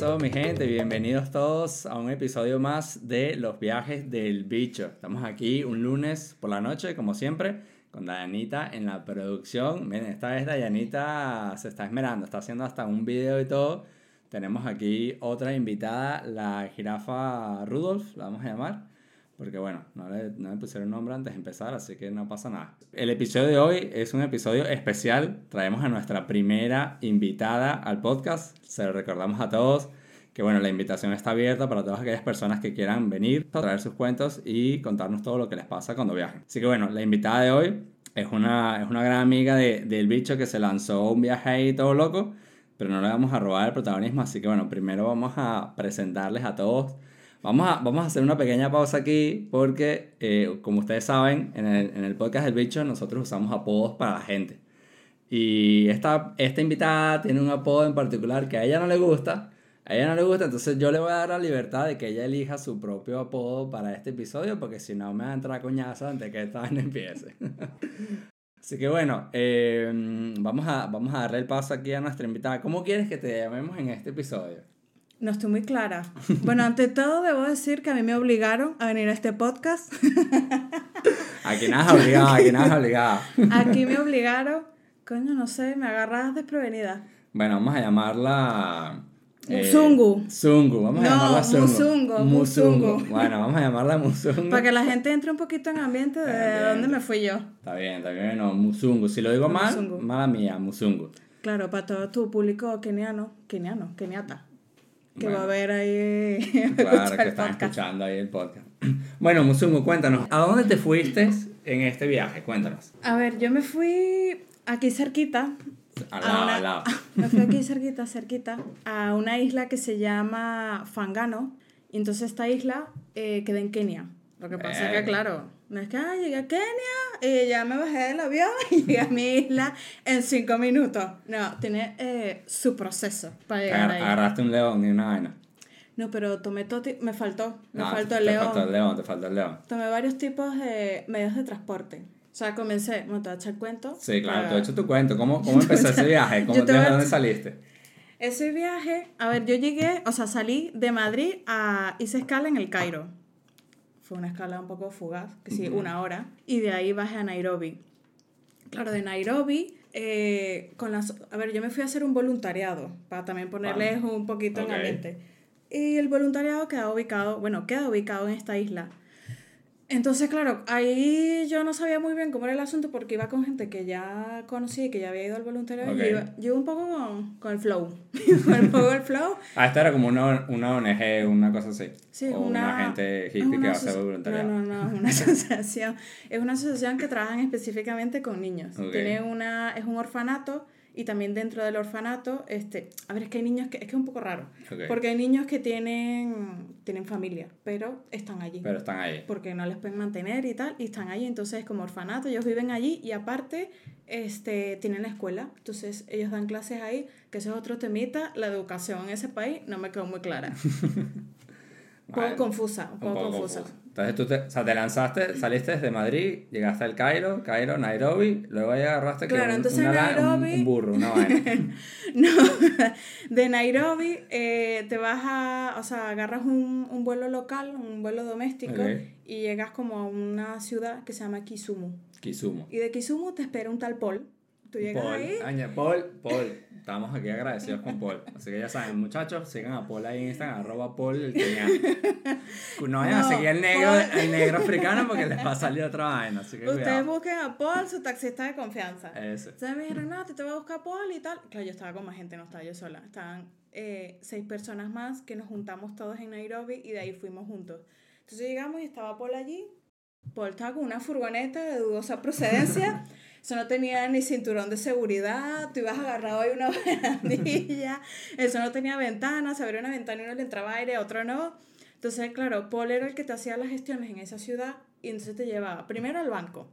pasó mi gente? Bienvenidos todos a un episodio más de Los viajes del bicho. Estamos aquí un lunes por la noche, como siempre, con Dayanita en la producción. Miren, esta vez Dayanita se está esmerando, está haciendo hasta un video y todo. Tenemos aquí otra invitada, la jirafa Rudolf, la vamos a llamar. Porque bueno, no le, no le pusieron nombre antes de empezar, así que no pasa nada. El episodio de hoy es un episodio especial. Traemos a nuestra primera invitada al podcast. Se lo recordamos a todos que bueno, la invitación está abierta para todas aquellas personas que quieran venir a traer sus cuentos y contarnos todo lo que les pasa cuando viajen. Así que bueno, la invitada de hoy es una, es una gran amiga de, del bicho que se lanzó un viaje ahí todo loco, pero no le vamos a robar el protagonismo, así que bueno, primero vamos a presentarles a todos Vamos a, vamos a hacer una pequeña pausa aquí porque, eh, como ustedes saben, en el, en el, podcast del bicho nosotros usamos apodos para la gente. Y esta, esta invitada tiene un apodo en particular que a ella no le gusta. A ella no le gusta, entonces yo le voy a dar la libertad de que ella elija su propio apodo para este episodio porque si no me va a entrar coñazo antes que esta vez empiece. Así que bueno, eh, vamos, a, vamos a darle el paso aquí a nuestra invitada. ¿Cómo quieres que te llamemos en este episodio? No estoy muy clara. Bueno, ante todo debo decir que a mí me obligaron a venir a este podcast. Aquí nada obligado, aquí nada obligado. Aquí me obligaron. Coño, no sé, me agarras desprevenida. Bueno, vamos a llamarla... Musungu. Eh, Zungu, vamos a llamarla Zungu. Musungu, Musungu. Bueno, vamos a llamarla Musungu. Para que la gente entre un poquito en ambiente de dónde me fui yo. Está bien, está bien, no, Musungu. Si lo digo mal, Musungu. mala mía, Musungu. Claro, para todo tu público keniano, keniano, keniata que va a haber ahí. Claro, que están escuchando ahí el podcast. Bueno, Musungu, cuéntanos, ¿a dónde te fuiste en este viaje? Cuéntanos. A ver, yo me fui aquí cerquita. Al lado, al lado. Me fui aquí cerquita, cerquita, a una isla que se llama Fangano. Y entonces esta isla eh, queda en Kenia. Lo que pasa es que, claro, no es que ah, llegué a Kenia y ya me bajé del avión y llegué a mi isla en cinco minutos. No, tiene eh, su proceso para llegar ahí. Agarraste un león y una vaina. No, pero tomé todo, me faltó, me No, faltó te el león. faltó el león, te faltó el león. Tomé varios tipos de medios de transporte. O sea, comencé, bueno, te voy a echar el cuento. Sí, claro, para- tú has hecho tu cuento. ¿Cómo, cómo empezó ese viaje? ¿Cómo, te ¿Desde voy a- dónde saliste? Ese viaje, a ver, yo llegué, o sea, salí de Madrid a, hice escala en el Cairo. Fue una escala un poco fugaz, que sí, una hora. Y de ahí bajé a Nairobi. Claro, de Nairobi, eh, con las, a ver, yo me fui a hacer un voluntariado, para también ponerles un poquito Ok. en ambiente. Y el voluntariado queda ubicado, bueno, queda ubicado en esta isla. Entonces, claro, ahí yo no sabía muy bien cómo era el asunto porque iba con gente que ya conocí, que ya había ido al voluntariado. Ok. Y iba, yo iba un poco con, con el flow. con un poco el flow. Ah, esta era como una, una ONG, una cosa así. Sí, o una, una, gente hippie que va a hacer voluntariado. No, no, no, es una asociación. Es una asociación que trabajan específicamente con niños. Tiene una, es un orfanato y también dentro del orfanato, este, a ver, es que hay niños que, es que es un poco raro. Porque hay niños que tienen, tienen familia, pero están allí. Pero están ahí. porque no les pueden mantener y tal, y están allí, entonces es como orfanato, ellos viven allí y aparte este, tienen la escuela, entonces ellos dan clases ahí, que eso es otro temita, la educación en ese país no me quedó muy clara. Un poco Vale. confusa, un poco, poco confusa. confuso. Entonces tú te, o sea, te lanzaste, saliste desde Madrid, llegaste al Cairo, Cairo, Nairobi, luego ahí agarraste que Claro, un, entonces una la- un- Nairobi- un burro, una vaina. No, de Nairobi eh, te vas a, o sea, agarras un, un vuelo local, un vuelo doméstico, y llegas como a una ciudad que se llama Kisumu. Kisumu. Y de Kisumu te espera un tal Paul. Tú llegas Paul, ahí. Aña- Paul, Paul, estamos aquí agradecidos con Paul. Así que ya saben, muchachos, sigan a Paul ahí en Instagram, arroba Paul el keniano. No vayan a No, seguir al negro, al negro africano porque les va a salir otra vaina. Así que Ustedes cuidado. busquen a Paul, su taxista de confianza. Ese. Entonces me dijeron, no, te, te voy a buscar Paul y tal. Claro, yo estaba con más gente, no estaba yo sola. Estaban eh, seis personas más que nos juntamos todos en Nairobi y de ahí fuimos juntos. Entonces llegamos y estaba Paul allí. Paul estaba con una furgoneta de dudosa procedencia. Eso no tenía ni cinturón de seguridad, tú ibas agarrado ahí una barandilla, eso no tenía ventana, se abría una ventana y uno le entraba aire, otro no. Entonces, claro, Paul era el que te hacía las gestiones en esa ciudad y entonces te llevaba primero al banco.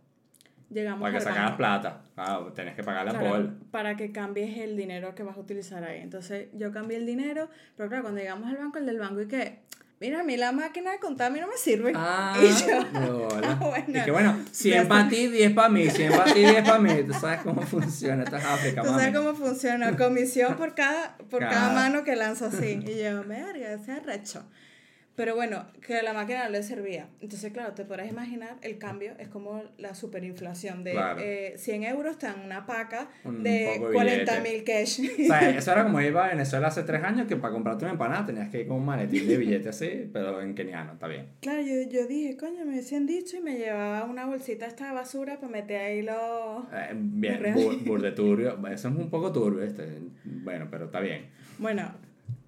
Llegamos Para que sacaras plata. Claro, tenés que pagarle a Claro, Paul. para que cambies el dinero que vas a utilizar ahí. Entonces yo cambié el dinero, pero claro, cuando llegamos al banco, el del banco y que, mira, a mí la máquina de contar a mí no me sirve. Ah, y yo, no, ah, bueno. Y que bueno, 100 Ya para ti, 10 para mí, 100 para ti, 10 para mí. Tú sabes cómo funciona, esto es África, Tú sabes mami. cómo funciona, comisión por cada, por cada Cada- mano que lanzo así. Y yo, verga, ese arrecho. Pero bueno, que la máquina no le servía. Entonces, claro, te podrás imaginar, el cambio es como la superinflación de Claro. eh, 100 euros una paca Un de poco de 40 mil cash. O sea, eso era como iba a Venezuela hace 3 años, que para comprarte una empanada tenías que ir con un maletín de billete así, pero en keniano, está bien. Claro, yo, yo dije, coño, me decían dicho y me llevaba una bolsita esta de basura para meter ahí los... Eh, bien, bur, bur de turbio. Eso es un poco turbio, este. Bueno, pero está bien. Bueno,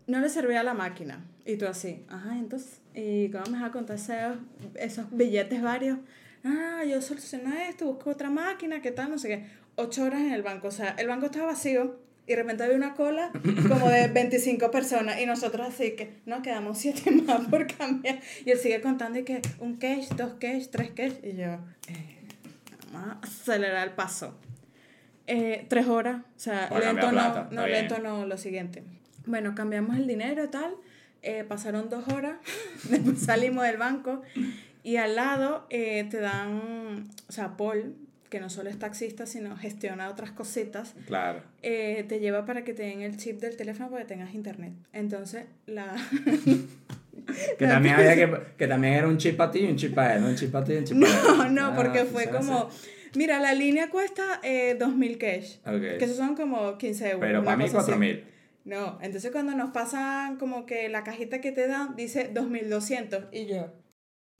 no le servía a la máquina. Y tú así, ajá, entonces, ¿y cómo me vas a contar esos, esos billetes varios? Ah, yo solucioné esto, busco otra máquina, ¿qué tal? No sé qué. Ocho horas en el banco, o sea, el banco estaba vacío y de repente había una cola como de 25 personas y nosotros así que, no, quedamos siete más por cambiar. Y él sigue contando y que un cash, dos cash, tres cash. Y yo, eh, vamos a acelerar el paso. Eh, tres horas, o sea, lento no, no, lento no, lo siguiente. Bueno, cambiamos el dinero y tal, eh, pasaron dos horas, después salimos del banco y al lado eh, te dan, o sea, Paul, que no solo es taxista, sino gestiona otras cositas, Claro. eh, te lleva para que te den el chip del teléfono para que tengas internet. Entonces, la... Que también, había que, que también era un chip para ti y un chip para él, ¿no? Un chip para ti y un chip para él. No, no, Ah, porque fue como, así. mira, la línea cuesta eh, 2.000 cash, Ok. que esos son como 15 euros. Pero para mí, cosa así. 4000. No, entonces cuando nos pasan como que la cajita que te dan dice 2200 y yo,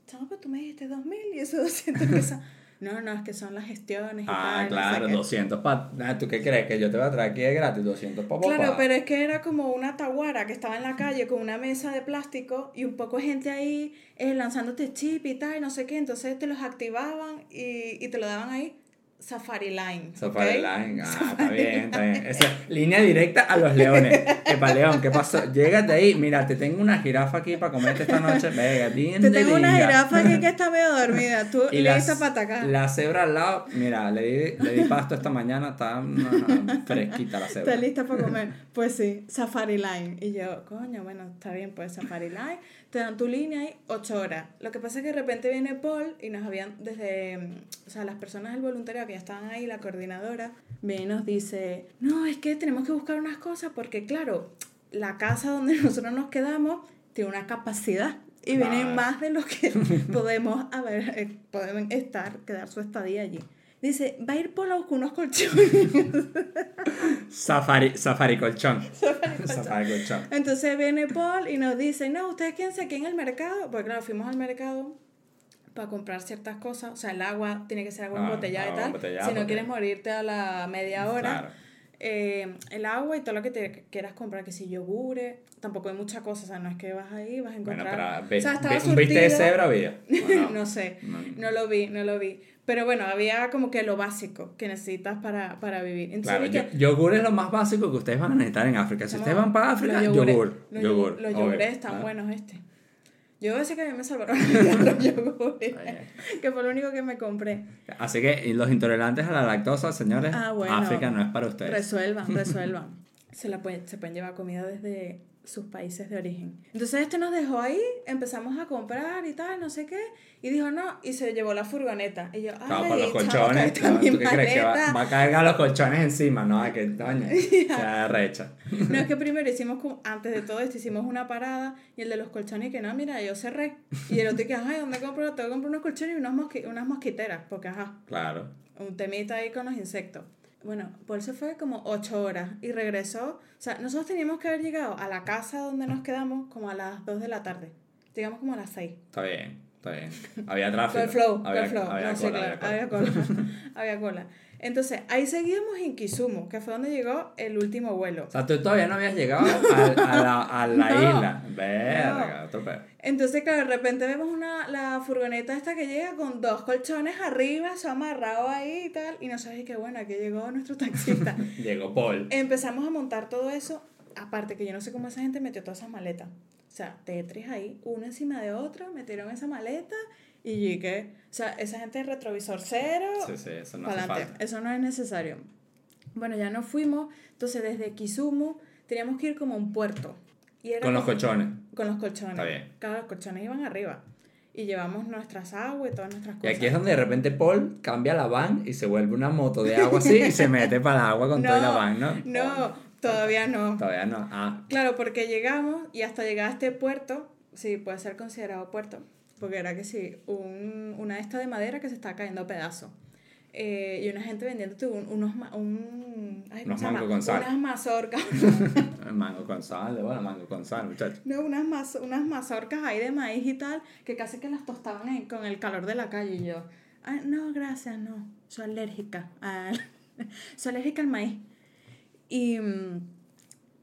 chamo, pero tú me dijiste 2000 y eso 200 que son. No, no, es que son las gestiones y Ah, tal. claro, qué. 200 para... ¿Tú qué crees? ¿Que yo te voy a traer aquí de gratis? 200 para Claro, pero es que era como una taguara que estaba en la calle con una mesa de plástico y un poco de gente ahí eh, lanzándote chip y tal, y no sé qué. Entonces te los activaban y, y te lo daban ahí. Safari Line. Safari. Line, ah, está bien, está bien. Esa línea directa a los leones. Epa, León, ¿qué pasó? Llégate ahí, mira, te tengo una jirafa aquí para comerte esta noche. Venga, bien Te tengo una jirafa aquí que está medio dormida. Tú Y le la, dices para atacar. la cebra al lado, mira, le di, le di pasto esta mañana, está fresquita la cebra. Está lista para comer. Pues sí, Safari Line. Y yo, coño, bueno, está bien, pues Safari Line. Te dan tu línea ahí ocho horas. Lo que pasa es que de repente viene Paul y nos habían, desde, o sea, las personas del voluntariado que ya estaban ahí, la coordinadora, viene y nos dice, no, es que tenemos que buscar unas cosas porque, claro, la casa donde nosotros nos quedamos tiene una capacidad. Y vienen más de los que podemos, haber, eh, podemos estar, quedar su estadía allí. Dice, va a ir a buscar unos colchones. Safari, safari colchón. Safari colchón. Safari colchón. Entonces viene Paul y nos dice, no, ustedes quédense aquí en el mercado, porque claro, fuimos al mercado para comprar ciertas cosas, o sea, el agua tiene que ser agua Ah, embotellada y tal, embotellada, si no quieres morirte a la media hora, Claro. eh, el agua y todo lo que te quieras comprar, que si yogures, tampoco hay mucha cosa, o sea, no es que vas ahí, vas a Bueno, encontrar... pero ve- o sea, estaba un viste de surtido. cebra había. ¿o no no? sé, No. no lo vi, no lo vi. Pero bueno, había como que lo básico que necesitas para, para vivir. Entonces Claro, que- yo- yogur es lo más básico que ustedes van a necesitar en África. Si ustedes van para África, los yogur. Los yogur, yogur- Los obvio. yogures están Claro. buenos este. Yo voy a decir que a mí me salvaron los yogures. Que fue lo único que me compré. Así que y los intolerantes a la lactosa, señores, Ah, bueno. África no es para ustedes. Resuelvan, resuelvan. se, la pueden, se pueden llevar comida desde sus países de origen. Entonces este nos dejó ahí, empezamos a comprar y tal, no sé qué, y dijo no, y se llevó la furgoneta. Y yo, ay, Claro, los colchones. claro, ¿Tú qué crees que va, va a cargar los colchones encima? No, que doña. Se recha. No, es que primero hicimos, como, antes de todo esto, hicimos una parada y el de los colchones que no, mira, yo cerré. Y el otro que, ay, ¿dónde compro? Tengo que comprar unos colchones y unos mosqui- unas mosquiteras, porque ajá, Claro. un temita ahí con los insectos. Bueno, Paul se fue como ocho horas y regresó. O sea, nosotros teníamos que haber llegado a la casa donde nos quedamos como a las 2 de la tarde. Llegamos como a las 6. Está bien, está bien. Había tráfico. El flow, había, el flow. había no, sí, cola, claro, había cola. había cola. había cola. Entonces, ahí seguíamos en Kisumu, que fue donde llegó el último vuelo. O sea, tú todavía no habías llegado a, a la, a la No. isla. Verga, otro pedo. Entonces, claro, de repente vemos una, la furgoneta esta que llega con dos colchones arriba, se ha amarrado ahí y tal. Y no sabes qué bueno, aquí llegó nuestro taxista. Llegó Paul. Empezamos a montar todo eso. Aparte que yo no sé cómo esa gente metió todas esas maletas. O sea, Tetris ahí, una encima de otra, metieron esa maleta y que, o sea, esa gente retrovisor cero, Sí, sí, eso no hace falta. Eso no es necesario. Bueno, ya nos fuimos. Entonces, desde Kisumu teníamos que ir como a un puerto. Y era Con los colchones. Con los colchones. Está bien. Claro, los colchones iban arriba. Y llevamos nuestras aguas y todas nuestras Y cosas. aquí es donde de repente Paul cambia la van y se vuelve una moto de agua así y se mete para el agua con toda la van, ¿no? No, todavía no. Todavía no. Ah, Claro, porque llegamos y hasta llegar a este puerto, sí, puede ser considerado puerto, porque era que sí, un, una esta de madera que se está cayendo a pedazos. Eh, y una gente vendiéndote un- unos, un, ay, ¿cómo Unos mangos con sal. Unas mazorcas, mango con sal, de bueno, mango con sal, muchachos. no, unas, maz- unas mazorcas ahí de maíz y tal, que casi que las tostaban en- con el calor de la calle y yo, "Ay, no, gracias, no, soy alérgica, al- soy alérgica al maíz. Y mm,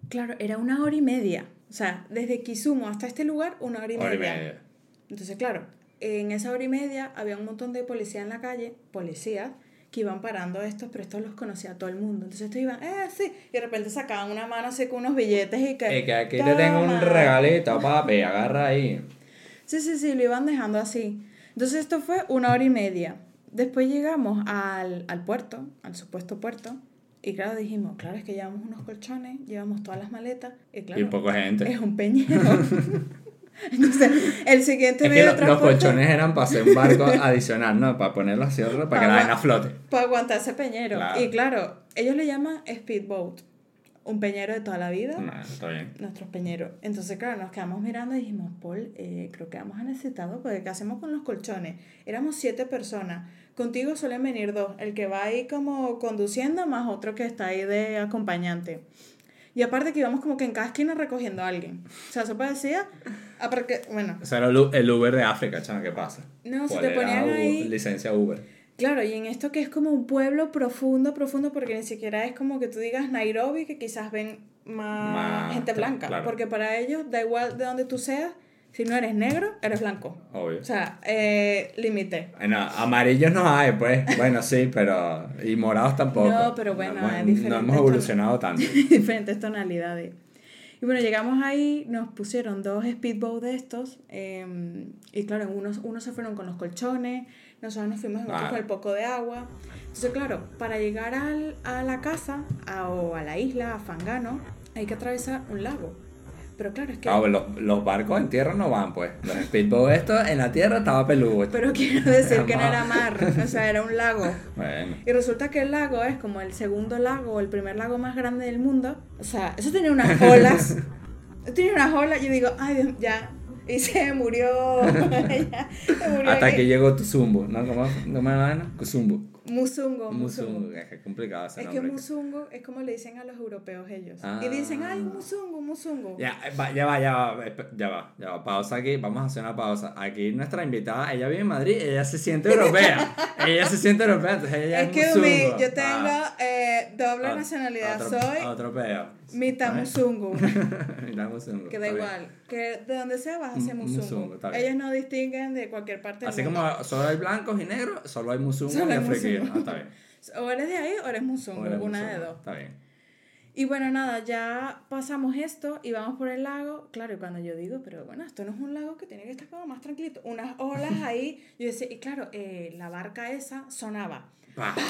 claro, era una hora y media. O sea, desde Kisumu hasta este lugar, una hora y, Hora y media. media. Entonces, claro, en esa hora y media había un montón de policías en la calle, policías, que iban parando a estos, pero estos los conocía todo el mundo. Entonces estos iban, eh, sí, y de repente sacaban una mano así con unos billetes y que... Y que aquí te tengo un "Toma". regalito, papi, agarra ahí. Sí, sí, sí, lo iban dejando así. Entonces esto fue una hora y media. Después llegamos al, al puerto, al supuesto puerto, y claro, dijimos, claro, es que llevamos unos colchones, llevamos todas las maletas, y claro, Y poca gente. es un peñero. Entonces, el siguiente Es que de los colchones eran para hacer un barco adicional, ¿no? Para ponerlo así, para que la vaina flote. para aguantar ese peñero. Claro. Y claro, ellos le llaman speedboat, un peñero de toda la vida. No, está bien. nuestros peñeros. Entonces, claro, nos quedamos mirando y dijimos, Paul, eh, creo que vamos a necesitarlo, porque ¿qué hacemos con los colchones? Éramos siete personas. Contigo suelen venir dos, el que va ahí como conduciendo más otro que está ahí de acompañante. Y aparte que íbamos como que en cada esquina recogiendo a alguien. O sea, eso parecía... aparte que- bueno, O sea, era el Uber de África, chaval, ¿qué pasa? No, se ¿Cuál te ponían ahí- Licencia Uber. Claro, y en esto que es como un pueblo profundo, profundo, porque ni siquiera es como que tú digas Nairobi, que quizás ven más, Más, gente blanca, claro. porque para ellos da igual de donde tú seas, si no eres negro, eres blanco. Obvio. O sea, eh, límite. Bueno, amarillos no hay, pues. Bueno, sí, pero. Y morados tampoco. No, pero bueno, no hemos, no hemos evolucionado tanto. diferentes tonalidades. Y bueno, llegamos ahí, nos pusieron dos speedboat de estos, eh, y claro, unos, unos se fueron con los colchones, nosotros nos fuimos Ah. con el poco de agua. Entonces, claro, para llegar al, a la casa a- o a la isla, a Fangano, hay que atravesar un lago. Pero claro, es que... Claro, los, los barcos en tierra no van, pues. Los speedboat estos en la tierra estaba peludo. Pero quiero decir que no era mar, o sea, era un lago. Bueno. Y resulta que el lago es como el segundo lago o el primer lago más grande del mundo. O sea, eso tenía unas olas. tenía unas olas. Yo digo, ay, Dios, ya. Y se murió. ya, se murió Hasta aquí. que llegó Tuzumbo, ¿no? ¿Cómo, cómo era la vaina? Musungo, Musungo. Es complicado ese Es que. Musungo es como le dicen a los europeos ellos. Ah. Y dicen, ay, un Musungo, un Musungo. Ya, eh, va, ya va, ya va, esp- ya va, ya va, pausa aquí, vamos a hacer una pausa. Aquí nuestra invitada, ella vive en Madrid, ella se siente europea, ella se siente europea, entonces ella es, Es que musungo. yo tengo Ah, eh, doble nacionalidad. Soy Otro peo. Mitad musungo, Que da está bien. igual. Que de donde sea vas a ser M- Musungo. musungo, está bien. Ellos no distinguen de cualquier parte del Así mundo. como solo hay blancos y negros, solo hay musungo Solo y hay afriquino. musungo. Ah, está bien. O eres de ahí o eres Musungo, O eres una de dos. Está bien. Y bueno, nada, ya pasamos esto y vamos por el lago. Claro, y cuando yo digo, pero bueno, esto no es un lago que tiene que estar como más tranquilito. Unas olas ahí. Yo decía, y claro, eh, la barca esa sonaba. Pa, pa,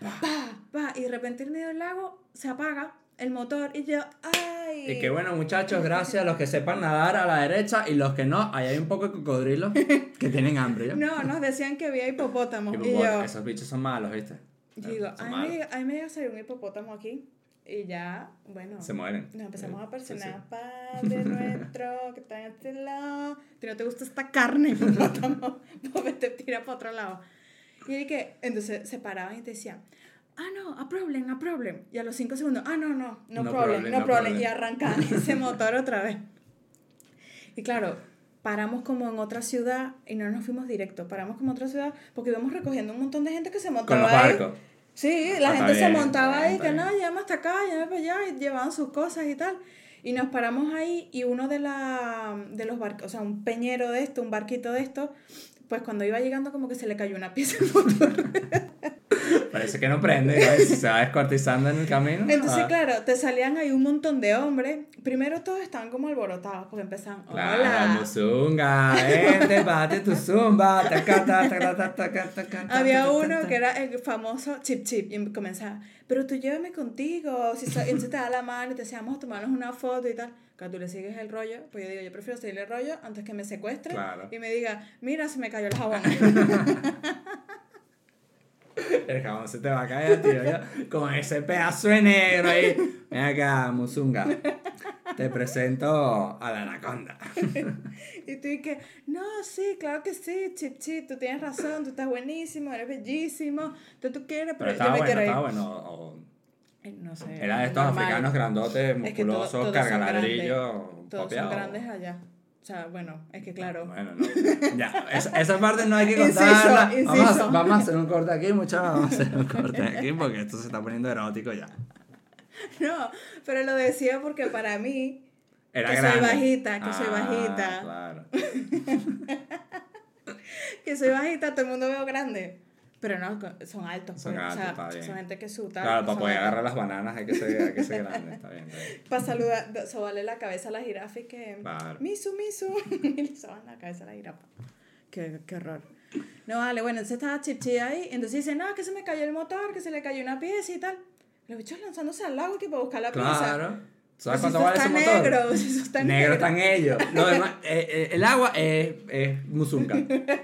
pa. Pa, pa, y de repente en medio del lago se apaga el motor y yo, ¡ay! Y que bueno, muchachos, gracias a los que sepan nadar a la derecha y los que no, ahí hay un poco de cocodrilos que tienen hambre. No, nos decían que había hipopótamos. Y, Y, yo, esos bichos son malos, ¿viste? yo digo, malos. me, a salir un hipopótamo aquí. Y ya, bueno. Se mueren. Nos empezamos a Sí, personar, sí. Padre nuestro, que está en este lado, si no te gusta esta carne, hipopótamo, pues te tira para otro lado. Y ahí que, entonces se paraban y te decían, ah, no, a problem, a problem. Y a los cinco segundos, ah, no, no, no, No problem, problem, no, problem. problem. Y arrancaban ese motor otra vez. Y claro, paramos como en otra ciudad y no nos fuimos directo, paramos como en otra ciudad porque íbamos recogiendo un montón de gente que se Con montaba los ahí. Sí, la Ah, gente está se bien, montaba bien, ahí, que bien. no, llama hasta acá, llama para allá, y llevaban sus cosas y tal. Y nos paramos ahí y uno de, la, de los barcos, o sea, un peñero de esto, un barquito de esto, pues cuando iba llegando como que se le cayó una pieza del motor. Parece que no prende, ¿no? Se va descuartizando en el camino. Entonces, ah, claro, te salían ahí un montón de hombres. Primero todos estaban como alborotados porque empezaban, Claro, hola. Musunga, vente, bate tu zumba, taca, ta, taca, ta, taca, taca, ta, Había uno que era el famoso chip chip y comenzaba, pero tú llévame contigo, si so- entonces te da la mano y te decía, vamos a tomarnos una foto y tal. que tú le sigues el rollo, pues yo digo, yo prefiero seguirle el rollo antes que me secuestre Claro. y me diga, mira, se me cayó el jabón. El jabón se te va a caer, tío. Con ese pedazo de negro ahí. Ven acá, Musunga. Te presento a la anaconda. y tú que, no, sí, claro que sí, chip, chip, tú tienes razón, tú estás buenísimo, eres bellísimo, tú, tú quieres, Pero pero, yo me bueno, quiero ir. estaba bueno. o- No sé. Era de estos normal. africanos grandotes, Es que todo- musculosos, cargaladrillos, Todos son grandes allá. O sea, bueno, es que claro. Bueno, no. Ya, esa, esa parte no hay que Inciso, contarla. Vamos, a, vamos a hacer un corte aquí, muchachos. Vamos a hacer un corte aquí porque esto se está poniendo erótico ya. No, pero lo decía porque para mí, Era Que soy bajita, que soy Ah, bajita. Claro. que soy bajita, todo el mundo veo grande. Pero no, son altos. Son pues, o altos, sea, está bien. son gente que suta. Claro, para poder altos. agarrar las bananas hay que ser, hay que ser grande. Está bien, está bien. Para saludar, sobarle la cabeza a la jirafa y que. Claro. Misu, misu. y le soban la cabeza a la jirafa. Qué, qué horror. No, vale, bueno, entonces estaba Chipchi ahí. Entonces dice, no, que se me cayó el motor, que se le cayó una pieza y tal. Los bichos lanzándose al lago que para buscar la pieza. Claro. ¿Sabes Pues cuánto vale ese motor? negro, si eso está negro negro. están ellos. Lo demás, eh, eh, el agua es, es musunga.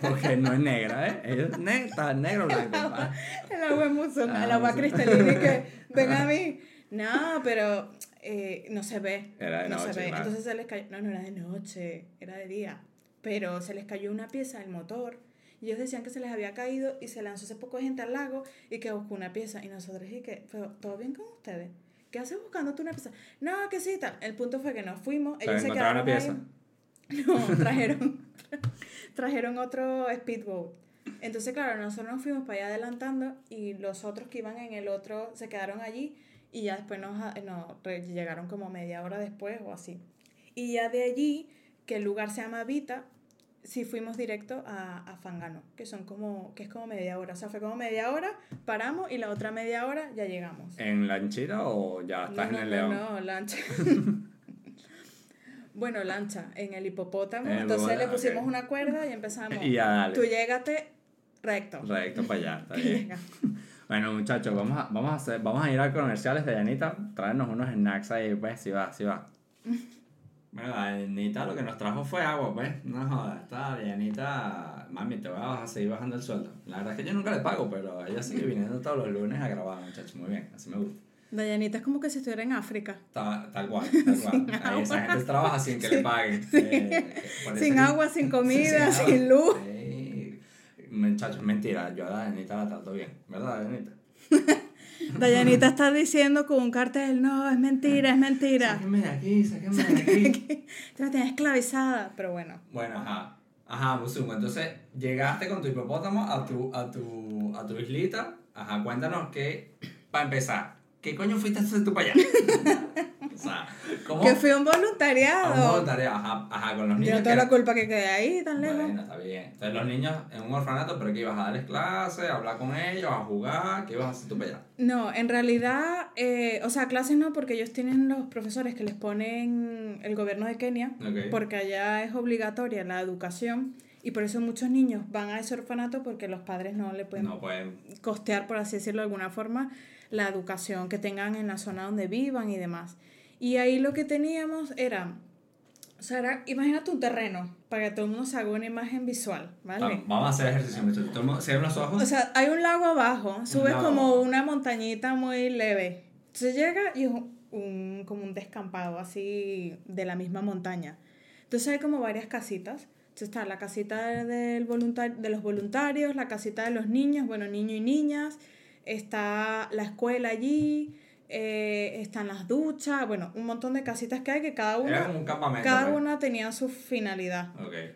Porque no es negra, ¿eh? Ellos ne está negro blanco. pa. El agua es mucho, Ah, el agua cristalina y que ven a mí. No, pero eh, no se ve. Era de no noche, se ve. claro. Entonces se les cayó. No, no era de noche, era de día. Pero se les cayó una pieza del motor. Y ellos decían que se les había caído y se lanzó ese poco de gente al lago y que buscó una pieza. Y nosotros y que, pero ¿todo bien con ustedes? ¿Qué haces buscando tú una pieza? No, que sí, tal. El punto fue que nos fuimos. Ellos se quedaron la ahí. No, trajeron, trajeron otro speedboat. Entonces, claro, nosotros nos fuimos para allá adelantando y los otros que iban en el otro se quedaron allí y ya después nos, nos re- llegaron como media hora después o así. Y ya de allí, que el lugar se llama Vita, sí fuimos directo a, a Fangano, que son como, que es como media hora. O sea, fue como media hora, paramos y la otra media hora ya llegamos. ¿En lanchita o ya estás no, en el no, león? No, lancha. bueno, lancha, en el hipopótamo. Entonces le pusimos una cuerda y empezamos. Y ya dale. Tú llégate recto. Recto para allá, está bien. Bueno, muchachos, vamos a, vamos, a hacer, vamos a ir a comerciales de Yanita. Traernos unos snacks ahí, pues, si va, si va. Bueno, Yanita lo que nos trajo fue agua, pues. No jodas, está Yanita. Mami, te voy a seguir bajando el sueldo. La verdad es que yo nunca le pago, pero ella sigue viniendo todos los lunes a grabar, muchachos. Muy bien, así me gusta. Dayanita es como que si estuviera en África. Ta- tal cual, tal cual. Ahí esa gente trabaja sin que le paguen. Eh, Sin agua, sin comida, sin luz. Sí. Muchachos, mentira, yo a Dayanita la trato bien, ¿verdad, Dayanita? Dayanita está diciendo con un cartel, no, es mentira, es mentira. Sáquenme de aquí, sáquenme de aquí. Te la tienes esclavizada, pero bueno. bueno, ajá. Ajá, Musumo, entonces llegaste con tu hipopótamo a tu, a tu, a tu islita. Ajá, cuéntanos que, para empezar, ¿qué coño fuiste a hacer tú para allá? o sea, ¿cómo? Que fui un A un voluntariado. voluntariado, ajá, ajá, con los Yo niños. no que tengo la culpa que quedé ahí tan lejos. Bueno, está bien. Entonces los niños en un orfanato, pero que ibas a darles clases, a hablar con ellos, a jugar, ¿qué ibas a hacer tú para allá? No, en realidad, eh, o sea, clases no, porque ellos tienen los profesores que les ponen el gobierno de Kenia, porque allá es obligatoria la educación y por eso muchos niños van a ese orfanato porque los padres no le pueden No pueden. costear, por así decirlo de alguna forma, la educación que tengan en la zona donde vivan y demás. Y ahí lo que teníamos era, o sea, era, imagínate un terreno, para que todo el mundo se haga una imagen visual, ¿vale? Vamos a hacer ejercicio. Todo el mundo- Cierren los ojos. O sea, hay un lago abajo, subes como una montañita muy leve. Entonces llega y es un, como un descampado así de la misma montaña. Entonces hay como varias casitas. Entonces está la casita del de los voluntarios, la casita de los niños, bueno, niños y niñas, está la escuela allí, eh, están las duchas, bueno, un montón de casitas que hay que cada Era una, como un campamento. cada pues. una tenía su finalidad.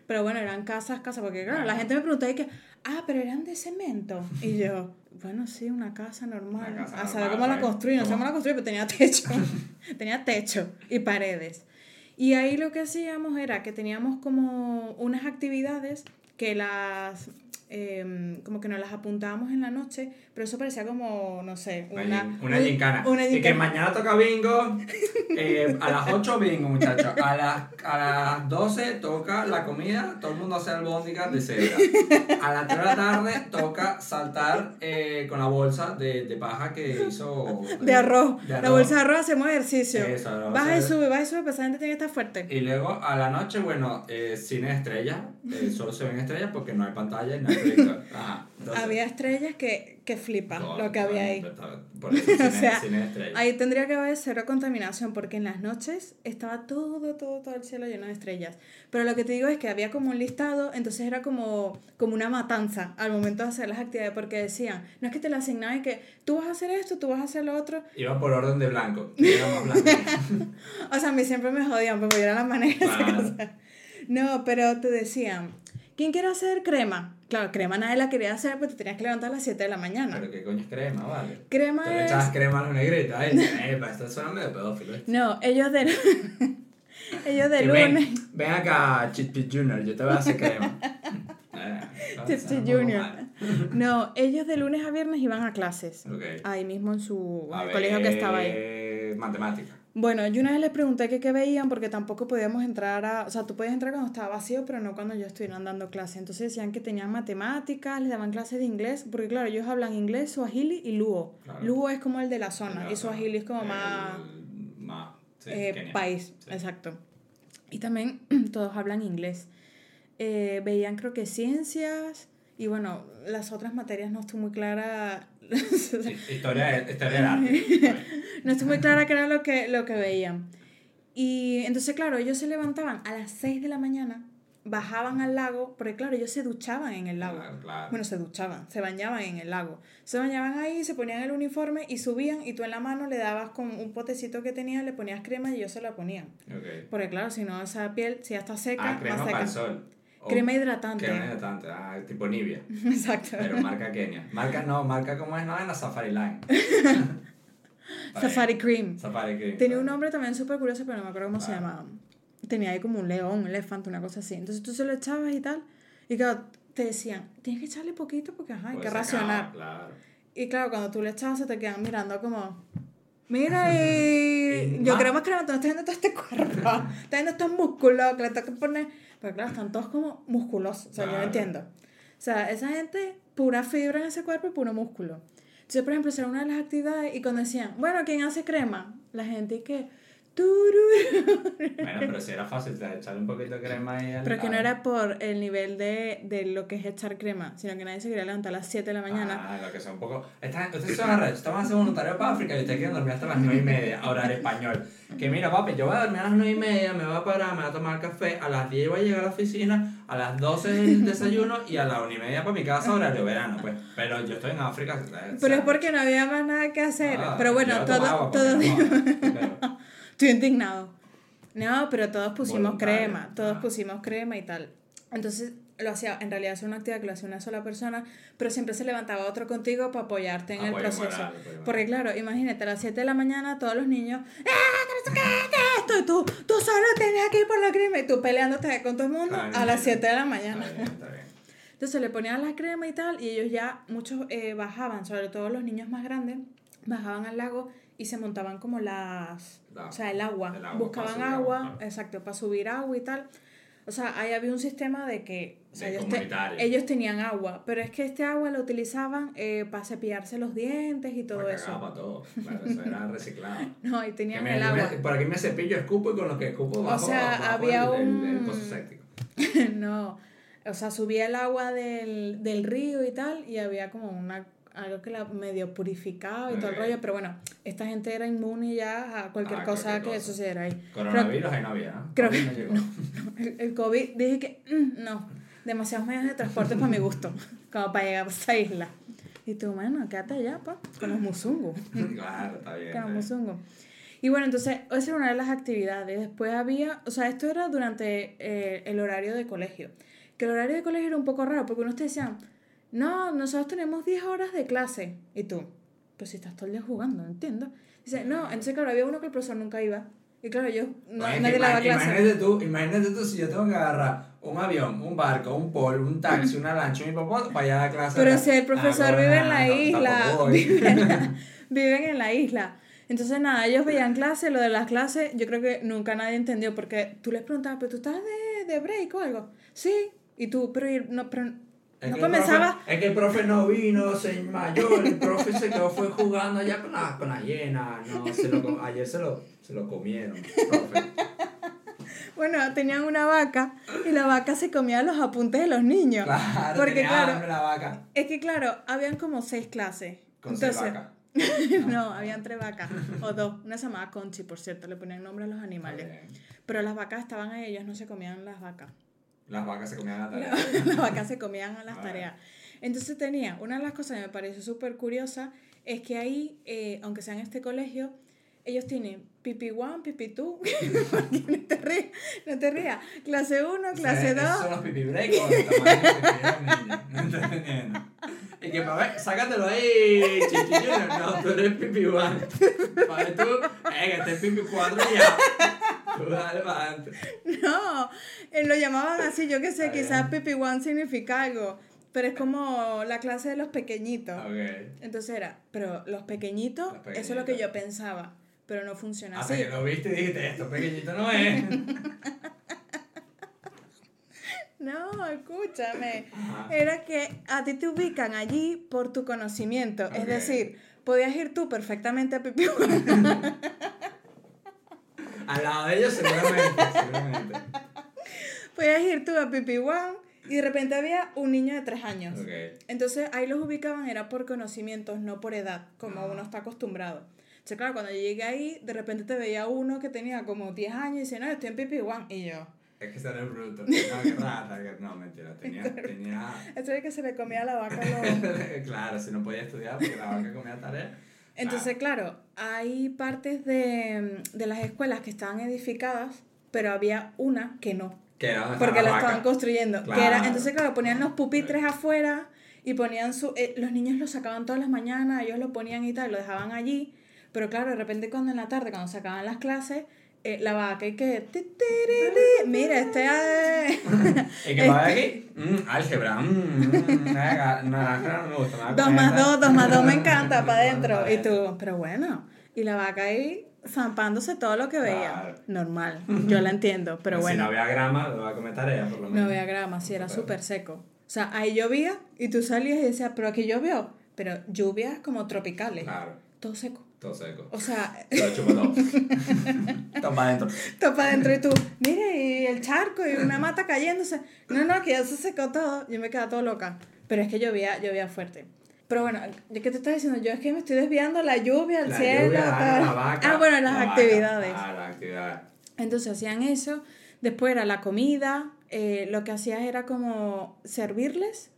Pero bueno, eran casas, casas, porque claro, la gente me preguntaba y que, ah, pero eran de cemento. Y yo, bueno, sí, una casa normal. Una casa a saber normal, cómo la pues. construí, no sé ¿Cómo? cómo la construí, pero tenía techo. tenía techo y paredes. Y ahí lo que hacíamos era que teníamos como unas actividades que las em, como que nos las apuntábamos en la noche, pero eso parecía como, no sé, Una, gincana. Y que mañana toca bingo. eh, a las 8 bingo, muchachos. A las, a las 12 toca la comida. Todo el mundo hace albóndigas de cebra. A las 3 de la tarde toca saltar eh, con la bolsa de, de paja que hizo. de arroz. de La arroz. bolsa de arroz hacemos ejercicio. Eso, la baja y sube, baja y sube, pero esa gente tiene que estar fuerte. Y luego a la noche, bueno, eh, cine de estrellas. eh, solo se ven estrellas porque no hay pantalla y no hay Ajá. entonces- había estrellas que, que flipan lo que había ahí. Por eso cine, O sea, cine de estrellas. Ahí tendría que haber cero contaminación porque en las noches estaba todo, todo, todo el cielo lleno de estrellas. Pero lo que te digo es que había como un listado, entonces era como, como una matanza al momento de hacer las actividades porque decían, no es que te la asignaban y que tú vas a hacer esto, tú vas a hacer lo otro. Iba por orden de blanco. blanco. O sea, a mí siempre me jodían porque yo era la manera. No, pero te decían, ¿quién quiere hacer crema? Claro, crema nadie la quería hacer, pero te tenías que levantar a las 7 de la mañana. Pero qué coño es crema, vale. Crema Tú le echabas crema a los negritos. Ay, epa, esto suena medio pedófilo. ¿eh? No, ellos de... ellos de lunes... ven, ven acá, Chispy Junior, yo te voy a hacer crema. Eh, poco Junior. No, ellos de lunes a viernes iban a clases. Ok. Ahí mismo en su en colegio que estaba ahí. Matemática. Bueno, yo una vez les pregunté que qué veían porque tampoco podíamos entrar a... O sea, tú podías entrar cuando estaba vacío, pero no cuando ellos estuvieran dando clases. Entonces decían que tenían matemáticas, les daban clases de inglés, porque claro, ellos hablan inglés, suajili y luo. Claro. Luo es como el de la zona y suajili es como más... Más. sí, eh, país, Sí. exacto. Y también todos hablan inglés. Eh, veían creo que ciencias y bueno, las otras materias no estoy muy clara. Hi- Historia, historia del arte. no estoy muy clara qué era lo que, lo que veían. Y entonces, claro, ellos se levantaban a las 6 de la mañana, bajaban al lago, porque claro, ellos se duchaban en el lago. Claro, claro. Bueno, se duchaban, se bañaban en el lago. Se bañaban ahí, se ponían el uniforme y subían y tú en la mano le dabas con un potecito que tenían, le ponías crema y ellos se la ponían. Ok. Porque claro, si no esa piel, si ya está seca, Ah, crema seca. para el sol. Crema hidratante. Crema hidratante. Ah, tipo Nivea. Exacto. Pero marca Kenia. Marca no, marca como es, no, en la Safari Line. Safari Cream. Safari Cream. Tenía un nombre también súper curioso, pero no me acuerdo cómo se Claro. llamaba. Tenía ahí como un león, un elefante, una cosa así. Entonces tú se lo echabas y tal. Y claro, te decían, tienes que echarle poquito porque ajá, hay que acaba, racionar. Claro. Y claro, cuando tú le echabas se te quedan mirando como, mira y yo creo más que no estás viendo todo este cuerpo, estás viendo estos músculos que le tengo que poner, pero claro, están todos como musculosos, o sea, yo Claro. entiendo. O sea, esa gente, pura fibra en ese cuerpo y puro músculo. Entonces, por ejemplo, esa era una de las actividades y cuando decían, bueno, ¿quién hace crema? La gente que. Bueno, pero si era fácil, te echarle un poquito de crema ahí al Pero es que no era por el nivel de, de lo que es echar crema, sino que nadie se quería levantar a las 7 de la mañana. Ah, lo que sea un poco. Esta- Ustedes son arrechos, estamos haciendo voluntarios para África y ustedes quieren dormir hasta las 9 y media, horario español. Que mira, papi, yo voy a dormir a las 9 y media, me voy a parar, me voy a tomar café, a las 10 voy a llegar a la oficina, a las 12 el desayuno y a la 1 y media para mi casa, horario verano, pues. Pero yo estoy en África. eh, Pero es porque no había más nada que hacer. Ah, pero bueno, todo, todo, no, Estoy indignado. No, pero todos pusimos Voluntario, crema, todos ah. pusimos crema y tal. Entonces lo hacía, en realidad es una actividad que lo hacía una sola persona, pero siempre se levantaba otro contigo para apoyarte en el Apoyo proceso. moral. Porque claro, imagínate, a las 7 de la mañana todos los niños, ¡ah, qué, que esto! Y tú, tú solo tenías que ir por la crema y tú peleándote con todo el mundo a las entiendo. 7 de la mañana. Está bien, está bien. Entonces le ponían la crema y tal, y ellos ya, muchos eh, bajaban, sobre todo los niños más grandes, bajaban al lago y se montaban como las, La- o sea, el agua, el agua, buscaban para agua, agua, exacto, para subir agua y tal. O sea, ahí había un sistema de que o sea, De ellos, te- ellos tenían agua, pero es que este agua lo utilizaban eh, para cepillarse los dientes y todo Porque eso. cagaba todo, claro, eso era reciclado. No, y Que tenían me- el yo me- agua. por aquí me cepillo, escupo y con lo que escupo bajo, sea, bajo había el, el- el un- séptico. no, o sea, subía el agua del, del río y tal, y había como una algo que la medio purificaba y todo el rollo, pero bueno, esta gente era inmune ya a cualquier A cosa que sucediera ahí. Coronavirus ahí no había, ¿no? creo que- no llegó. El, el COVID, dije que mm, no, demasiados medios de transporte para mi gusto, como para llegar a esta isla. Y tú, bueno, quédate allá, pa, con los musungus. claro, está bien. que está no bien. musungo. Y bueno, entonces, esa era una de las actividades. Después había, o sea, esto era durante eh, el horario de colegio. Que el horario de colegio era un poco raro, porque unos te decían, no, nosotros tenemos 10 horas de clase. Y tú, pues si estás todo el día jugando, no entiendo. Dice, no, entonces claro, había uno que el profesor nunca iba. Y claro, yo no, Oye, nadie daba clase. Imagínate tú, imagínate tú si yo tengo que agarrar un avión, un barco, un pol, un taxi, una lancha, un hipopótamo para ir a dar clase. Pero si el profesor Ah, vive en no, la no, isla, vive en la- viven en la isla. Entonces, nada, ellos veían clase, lo de las clases, yo creo que nunca nadie entendió, porque tú les preguntabas, ¿pero tú estás de, de break o algo? Sí, y tú, pero, no, pero Es no comenzaba... profe- es que el profe no vino, se mayor, el profe se quedó fue jugando allá con la, con la hiena. No, se lo, ayer se lo, se lo comieron, profe. Bueno, tenían una vaca y la vaca se comía los apuntes de los niños. Claro, Porque, claro, la vaca. Es que, claro, habían como seis clases. Con seis Entonces, vacas. no, habían tres vacas, o dos. Una se llamaba Conchi, por cierto, le ponían nombre a los animales. Pero las vacas estaban ahí, ellos no se comían las vacas. Las vacas se comían la tarea. las vacas se comían a las Ah. tareas. Entonces tenía, una de las cosas que me pareció súper curiosa es que ahí, eh, aunque sea en este colegio, ellos tienen pipi one, pipi two, porque no te rías, no te rías, clase 1, clase ¿Esos 2, son los pipi break o el tamaño que te pidieron, niño? No estoy entendiendo. Y que para ver, sácatelo ahí, chichillo. No, tú eres pipi one. Para ver tú, eh, que este es pipi 4 ya. No, eh, lo llamaban así, yo qué sé, quizás pipi one significa algo, pero es como la clase de los pequeñitos. Entonces era, pero los pequeñitos, Los eso es lo que yo pensaba, pero no funciona Hasta así. que lo viste y dijiste, esto pequeñito no es. No, escúchame. Ajá. Era que a ti te ubican allí por tu conocimiento. Es decir, podías ir tú perfectamente a Pipi Al lado de ellos seguramente, seguramente. podías ir tú a Pipi One y de repente había un niño de tres años. Ok. Entonces ahí los ubicaban era por conocimientos, no por edad, como Ah. uno está acostumbrado. Entonces, claro, cuando yo llegué ahí, de repente te veía uno que tenía como 10 años y dice, no, estoy en Pipi One. Y yo, Es que ese era el bruto. No, qué rata. que- No, mentira. Tenía. tenía... eso es que se le comía la vaca a los... claro, si no podía estudiar porque la vaca comía tarea. Entonces, claro, hay partes de, de las escuelas que estaban edificadas, pero había una que no, porque la la estaban construyendo. Que era, entonces, claro, ponían los pupitres afuera y ponían su... eh, los niños lo sacaban todas las mañanas, ellos lo ponían y tal, lo dejaban allí, pero claro, de repente cuando en la tarde, cuando se acababan las clases, eh, la vaca y que... ti, ti, ri, ri, Mira, este... eh, ¿Y qué pasa aquí? Mm, álgebra. Mm, mm, nada, nada, no me gusta. nada Dos más dos, dos más dos me encanta para adentro. Y tú, pero bueno. Y la vaca ahí zampándose todo lo que veía. Claro. Normal. Yo la entiendo, pero Si bueno. no había grama, lo va a comer tarea, por lo menos. No había grama, sí, era súper seco. O sea, ahí llovía y tú salías y decías, pero aquí llovió. Pero lluvias como tropicales. Claro, Todo seco. Todo seco. O sea, Lo chupo. Todo para adentro. para adentro y tú, mire, y el charco y una mata cayéndose. No, no, que ya se secó todo. Yo me quedaba todo loca. Pero es que llovía, llovía fuerte. Pero bueno, ¿yo qué te estás diciendo? Yo es que me estoy desviando la lluvia, el La cielo, lluvia, tal. la vaca. Ah, bueno, las la vaca. actividades. Ah, las actividades. Entonces hacían eso, después era la comida, eh, lo que hacías era como servirles,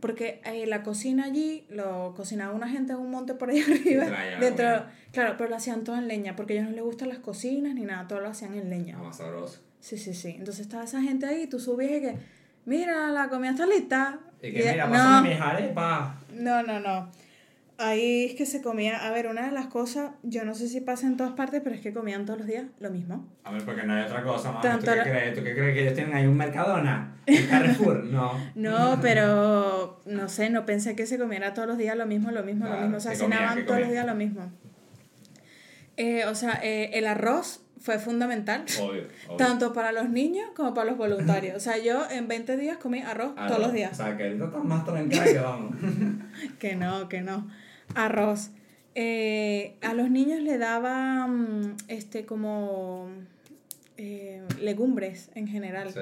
porque eh, la cocina allí lo cocinaba una gente en un monte por ahí arriba, dentro, claro, pero lo hacían todo en leña, porque a ellos no les gustan las cocinas ni nada, todo lo hacían en leña. Ah, más sabroso. Sí, sí, sí. Entonces estaba esa gente ahí, tú subías y que, mira, la comida está lista. Y que mira, no, pásame mis arepas. no, no, no. Ahí es que se comía, a ver, una de las cosas, yo no sé si pasa en todas partes, pero es que comían todos los días lo mismo. A ver, porque no hay otra cosa más. ¿Tú qué crees? ¿Tú qué crees que ellos tienen ahí un Mercadona? ¿Un Carrefour? No. No, pero no sé, no pensé que se comiera todos los días lo mismo, lo mismo, lo mismo. O sea, cenaban ¿Qué todos los días lo mismo. Eh, o sea, eh, el arroz fue fundamental, Obvio. obvio. tanto para los niños como para los voluntarios. O sea, yo en 20 días comí arroz todos los O días. sea, que ahorita estás más trancada que vamos. Que no, que no. Arroz. Eh, a los niños le daban este como eh, legumbres en general. Sí.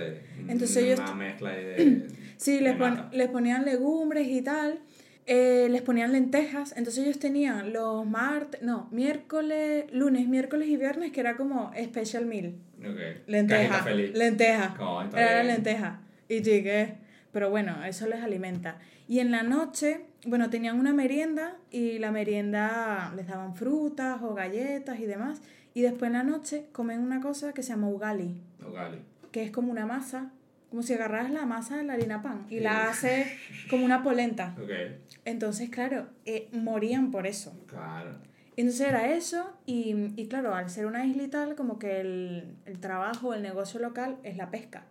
Entonces una ellos- mezcla de. Sí, les, pon- masa. les ponían legumbres y tal. eh, les ponían lentejas. Entonces ellos tenían los martes, no, miércoles, lunes, miércoles y viernes, que era como special meal. Ok. Lenteja. Feliz. Lenteja. Era bien. lenteja. Y llegué. Pero bueno, eso les alimenta. Y en la noche, bueno, tenían una merienda y la merienda les daban frutas o galletas y demás. Y después en la noche comen una cosa que se llama ugali, Ugali. que es como una masa, como si agarras la masa de la harina pan y Sí. la haces como una polenta. Ok. Entonces, claro, eh, morían por eso. Claro. Entonces era eso, y, y claro, al ser una isla y tal, como que el, el trabajo, el negocio local es la pesca.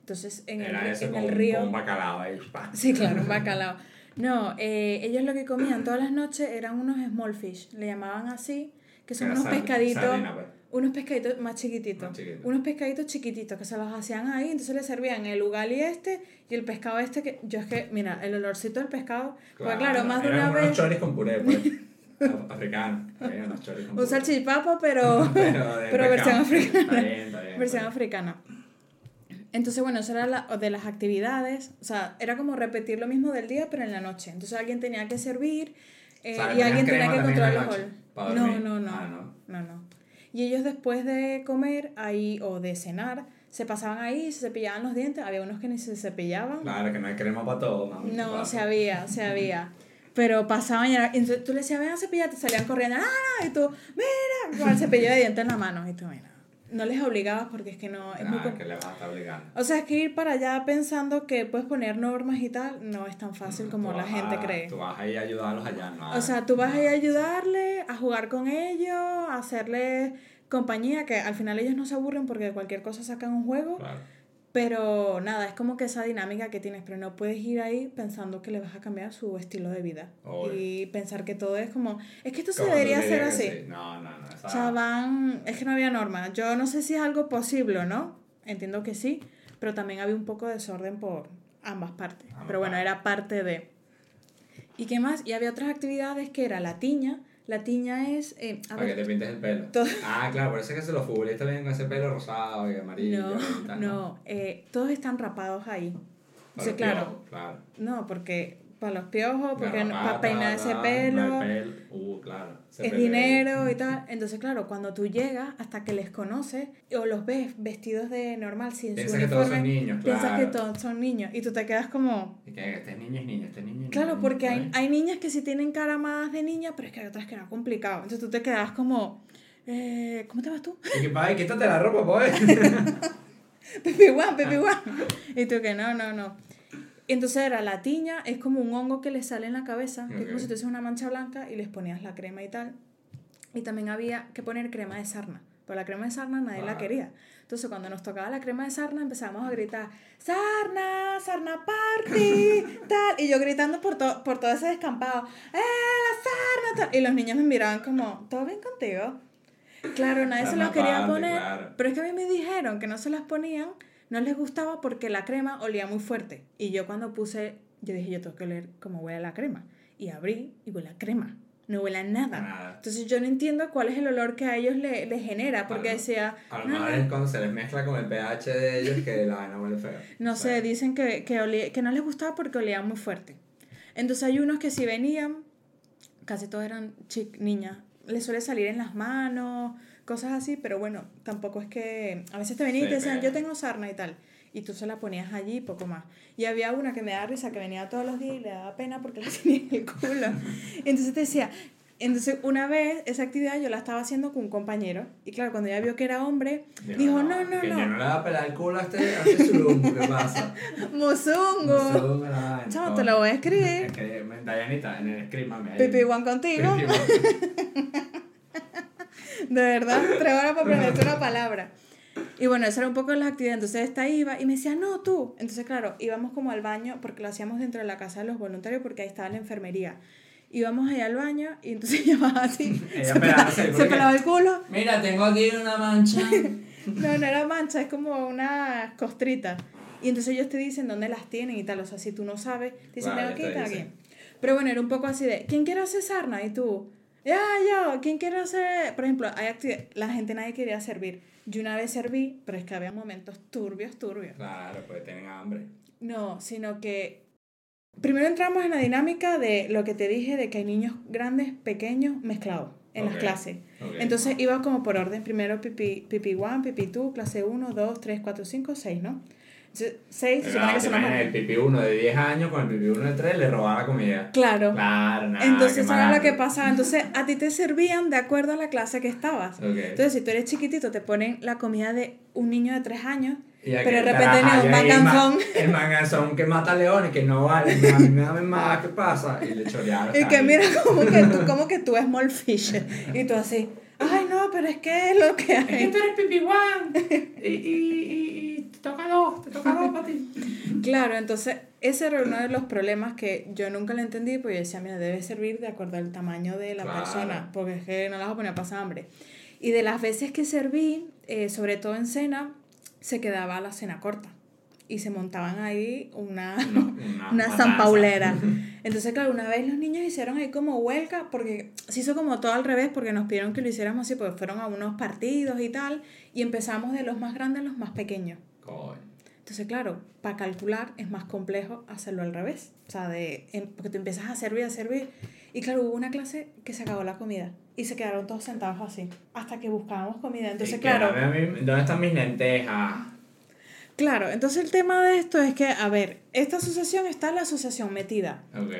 Entonces en Era el, eso en con, el río... con un bacalao ahí. Sí, claro, un bacalao. No, eh, ellos lo que comían todas las noches eran unos small fish, le llamaban así, que son Era unos sard- pescaditos, pues. unos pescaditos más chiquititos, Más unos pescaditos chiquititos que se los hacían ahí, entonces le servían el ugali este y el pescado este que yo es que, mira, el olorcito del pescado, pues claro, más de una unos vez choris con puré, pues. unos con un puré. salchipapa, pero, Pero, pero versión africana. Está bien, está bien. versión está africana. Entonces, bueno, eso era la, de las actividades, o sea, era como repetir lo mismo del día, pero en la noche. Entonces alguien tenía que servir eh, y ¿le alguien tenía que controlar gol. para No, no, no, Ah, no. no, no. Y ellos después de comer ahí o de cenar, se pasaban ahí, se cepillaban los dientes. Había unos que ni se cepillaban. Claro, que no hay crema para todo, mami. No, se había, se había. Pero pasaban y, era- y entonces tú le decías, ven a cepillarte, salían corriendo, ¡ah! no", Y tú, mira, con el cepillo de dientes en la mano. Y tú, mira, no les obligabas porque es que no, es muy Ah, com- que le vas a estar obligando. O sea, es que ir para allá pensando que puedes poner normas y tal, no es tan fácil como Tú la gente a- cree. Tú vas ahí a ayudarlos allá, ¿no? O sea, tú vas a ir a ayudarle, a jugar con ellos, a hacerle compañía, que al final ellos no se aburren porque de cualquier cosa sacan un juego, Claro. Pero nada, es como que esa dinámica que tienes, pero no puedes ir ahí pensando que le vas a cambiar su estilo de vida y pensar que todo es como, es que esto se debería hacer así. sí. No, no, no. esa- O sea, van, es que no había norma. Yo no sé si es algo posible o no, entiendo que sí, pero también había un poco de desorden por ambas partes. Ambas pero bueno, era parte de... ¿Y qué más? Y había otras actividades que era la tiña. La tiña es... eh, a Para que te pintes el pelo. todo- Ah, claro, por eso es que se los futbolistas vienen con ese pelo rosado y amarillo. no, y tal, no, eh, todos están rapados ahí. Entonces, los claro, claro. no, porque para los piojos, porque no- Garrapata, para peinar ese pelo... pelo. Uh, claro. ese es pelo dinero y tal. Entonces, claro, cuando tú llegas, hasta que les conoces o los ves vestidos de normal sin su Piensa que todos son uniforme, niños, piensas claro. que todos son niños y tú te quedas como... Y que este niño es niño, este niño es Claro, porque hay, hay niñas que sí tienen cara más de niña, pero es que hay otras que no, complicado. Entonces tú te quedas como... Eh, ¿Cómo te vas tú? Y que, pai, quítate la ropa, pues. Guan, pipi guan. Y tú que no, no, no. Entonces era la tiña, es como un hongo que les sale en la cabeza, que es como si tuvieses una mancha blanca y les ponías la crema y tal. Y también había que poner crema de sarna, pero la crema de sarna nadie la Ah. quería. Entonces cuando nos tocaba la crema de sarna empezábamos a gritar, sarna, sarna party, tal. Y yo gritando por, to- por todo ese descampado, ¡eh, la sarna! Tal. Y los niños me miraban como, ¿todo bien contigo? Claro, nadie se los quería party, poner, claro. pero es que a mí me dijeron que no se las ponían, no les gustaba porque la crema olía muy fuerte. Y yo cuando puse, yo dije, yo tengo que oler cómo huele la crema. Y abrí y huele a crema, no huele a nada. Nada. Entonces yo no entiendo cuál es el olor que a ellos le, les genera, porque A lo- decía, A lo mejor es cuando se les mezcla con el pH de ellos que la vaina huele feo. no O sea, sé, dicen que, que, olía- que no les gustaba porque olía muy fuerte. Entonces hay unos que si venían, casi todos eran chic, niñas, les suele salir en las manos, cosas así, pero bueno, tampoco es que a veces te venían y te Sí, decían, yo tengo sarna y tal, y tú se la ponías allí y poco más. Y había una que me daba risa, que venía todos los días y le daba pena porque le tenía en el culo. Entonces te decía, entonces una vez esa actividad yo la estaba haciendo con un compañero, y claro, cuando ella vio que era hombre, dijo, no, no, que no, yo no le voy a pelar el culo a este, a este ¿qué pasa? la vaina, Chamo, no. te lo voy a escribir. Es que, Dayanita, en el script, mami. Pipi Juan contigo. De verdad, tres horas para aprenderte una palabra. Y bueno, esa era un poco las actividades. Entonces esta iba y me decía, no, tú. Entonces, claro, íbamos como al baño, porque lo hacíamos dentro de la casa de los voluntarios, porque ahí estaba la enfermería. Íbamos allá al baño y entonces va así, Ella se, pelaba, pelándose, ¿por se pelaba el culo. Mira, tengo aquí una mancha. No, no era mancha, es como una costrita. Y entonces ellos te dicen dónde las tienen y tal. O sea, si tú no sabes, te dicen, tengo aquí, tengo aquí. Pero bueno, era un poco así de, ¿quién quiere hacer sarna? Y tú, ya, yo, ¿quién quiere hacer? Por ejemplo, hay la gente nadie quería servir. Yo una vez serví, pero es que había momentos turbios, turbios. Claro, pues tienen hambre. No, sino que primero entramos en la dinámica de lo que te dije de que hay niños grandes, pequeños, mezclados en las Ok, clases. ok. Entonces iba como por orden, primero pipi, pipi 1, pipi 2, clase 1, 2, 3, 4, 5, 6, ¿no? 6 se supone que ¿te son el pipi 1 de 10 años con el pipi 1 de 3 le robaba la comida. Claro. Claro, nada. Entonces eso era lo que pasaba. Entonces a ti te servían de acuerdo a la clase que estabas. Ok. Entonces si tú eres chiquitito te ponen la comida de un niño de 3 años Pero de repente ni un manganzón. El manganzón que mata leones, que no vale, a mí me da más, ¿qué pasa? Y le chorearon. Y que mira como que tú, como que tú es small fish. Y tú así, ay no, pero es que es lo que Es que hay. tú eres pipi one. Y, y, y, y te toca dos, te toca dos para ti. Claro, entonces ese era uno de los problemas que yo nunca le entendí, porque yo decía, mira, debe servir de acuerdo al tamaño de la Claro. persona, porque es que no las voy a poner a pasar hambre. Y de las veces que serví, eh, sobre todo en cena, se quedaba la cena corta. Y se montaban ahí una, una matanza. zampaulera. Entonces, claro, una vez los niños hicieron ahí como huelga, porque se hizo como todo al revés, porque nos pidieron que lo hiciéramos así, porque fueron a unos partidos y tal, y empezamos de los más grandes a los más pequeños. Entonces, claro, para calcular es más complejo hacerlo al revés. O sea, de, em- porque tú empiezas a servir, a servir. Y claro, hubo una clase que se acabó la comida. Y se quedaron todos sentados así. Hasta que buscábamos comida. Entonces, que claro. mí- ¿Dónde están mis lentejas? Claro, entonces el tema de esto es que, a ver, esta asociación está en la asociación metida. Ok.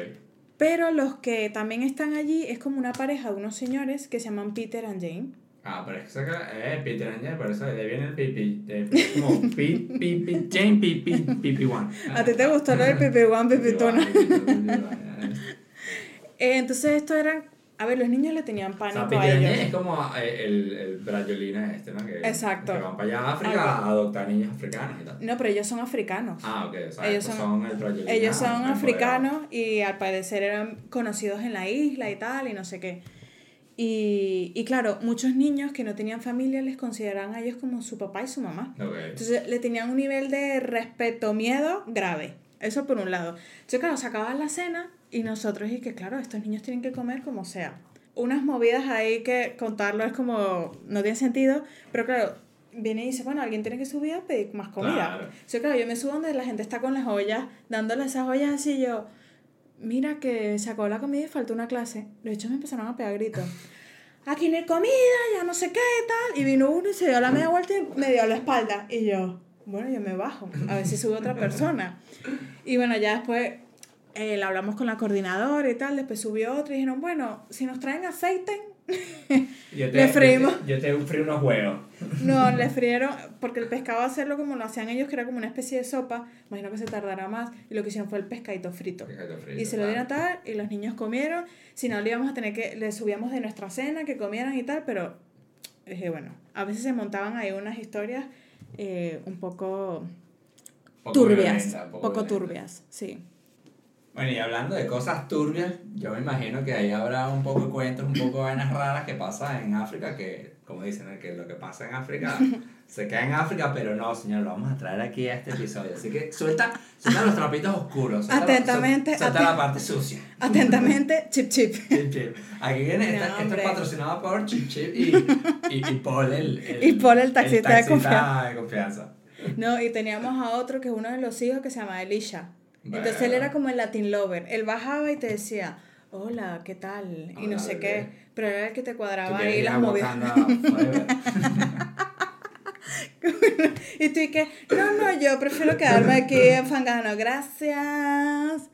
Pero los que también están allí es como una pareja de unos señores que se llaman Peter and Jane. Ah, pero es que saca, eh, Peter Angel, por eso le viene el pipi. de- como pi, pi, pi, Jane pipi, pipi one. ¿A ti te gustó lo del pipi one, pipi one, pipi one. Eh, entonces esto eran, a ver, los niños le tenían pánico sea, a ellos. es como eh, el, el brayolina este, ¿no? Que, Exacto. Que van para allá a África a adoptar niños africanos y tal. No, pero ellos son africanos. Ah, ok, o sea, Ellos son- son, el. Ellos son africanos y al parecer eran conocidos en la isla y tal, y no sé qué. Y, y claro, muchos niños que no tenían familia les consideraban a ellos como su papá y su mamá. Ok. Entonces le tenían un nivel de respeto, miedo grave. Eso por un lado. Entonces, claro, se acababa la cena y nosotros, y que claro, estos niños tienen que comer como sea. Unas movidas ahí que contarlo es como, no tiene sentido, pero claro, viene y dice, bueno, alguien tiene que subir a pedir más comida. Claro. Entonces, claro, yo me subo donde la gente está con las ollas, dándole esas ollas así, y yo, mira que se acabó la comida y falta una clase. Los hechos me empezaron a pegar gritos. Aquí no hay comida, ya no sé qué, tal. Y vino uno y se dio la media vuelta y me dio la espalda. Y yo, bueno, yo me bajo, a ver si sube otra persona. Y bueno, ya después eh, le hablamos con la coordinadora y tal, después subió otro y dijeron, bueno, si nos traen aceite, Yo Le freímos. Yo te, yo te frío unos huevos. no, le frieron, porque el pescado hacerlo como lo hacían ellos, que era como una especie de sopa, imagino que se tardará más, y lo que hicieron fue el pescadito frito. Y se lo dieron tal, y los niños comieron. Si no, le íbamos a tener que, le subíamos de nuestra cena, que comieran y tal, pero dije, bueno, a veces se montaban ahí unas historias eh, un poco Poco turbias, violenta, poco, turbias, sí. Bueno, y hablando de cosas turbias, yo me imagino que ahí habrá un poco de cuentos, un poco de vainas raras que pasan en África, que, como dicen, que lo que pasa en África se queda en África, pero no, señor, lo vamos a traer aquí a este episodio. Así que suelta, suelta los trapitos oscuros. suelta la- Atentamente, Suelta la parte sucia. Atentamente, chip chip. Chip Chip. Aquí viene, No, esta- esto es patrocinado por Chip Chip y, y, y Paul, el, el, Y Paul, el taxista de confianza. de confianza. No, y teníamos a otro que es uno de los hijos que se llama Elisha. Entonces él Bueno. era como el Latin Lover. Él bajaba y te decía, hola, ¿qué tal? Y no sé bebé. qué. Pero era el que te cuadraba ahí las movidas. Y tú y que, no, no, yo prefiero quedarme aquí en Fangano, gracias.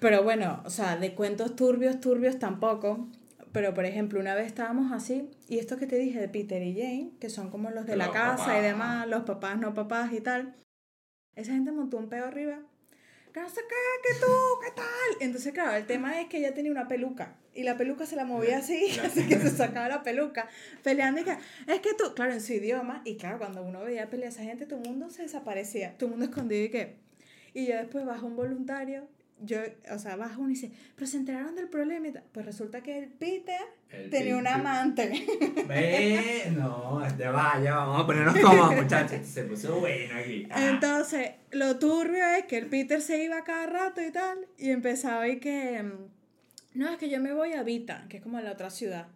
Pero bueno, o sea, de cuentos turbios, turbios tampoco. Pero por ejemplo, una vez estábamos así, y esto que te dije de Peter y Jane, que son como los de la Los casa papás. y demás, los papás, no papás y tal, esa gente montó un peo arriba. No sé qué, que tú, qué tal. Entonces, claro, el tema es que ella tenía una peluca. Y la peluca se la movía así, así que se sacaba la peluca. Peleando y que, es que tú, claro, en su idioma. Y claro, cuando uno veía pelear a esa gente, todo el mundo se desaparecía. Todo el mundo escondido y que. Y yo después bajo un voluntario. Yo, o sea, baja uno y dice, pero se enteraron del problema y. Pues resulta que el Peter El tenía un amante. Ve, no, ya va, ya vamos a ponernos cómodos, muchachos. Se puso bueno aquí. Ah. Entonces, lo turbio es que el Peter se iba cada rato y tal, y empezaba y que, mm, no, es que yo me voy a Vita, que es como la otra ciudad.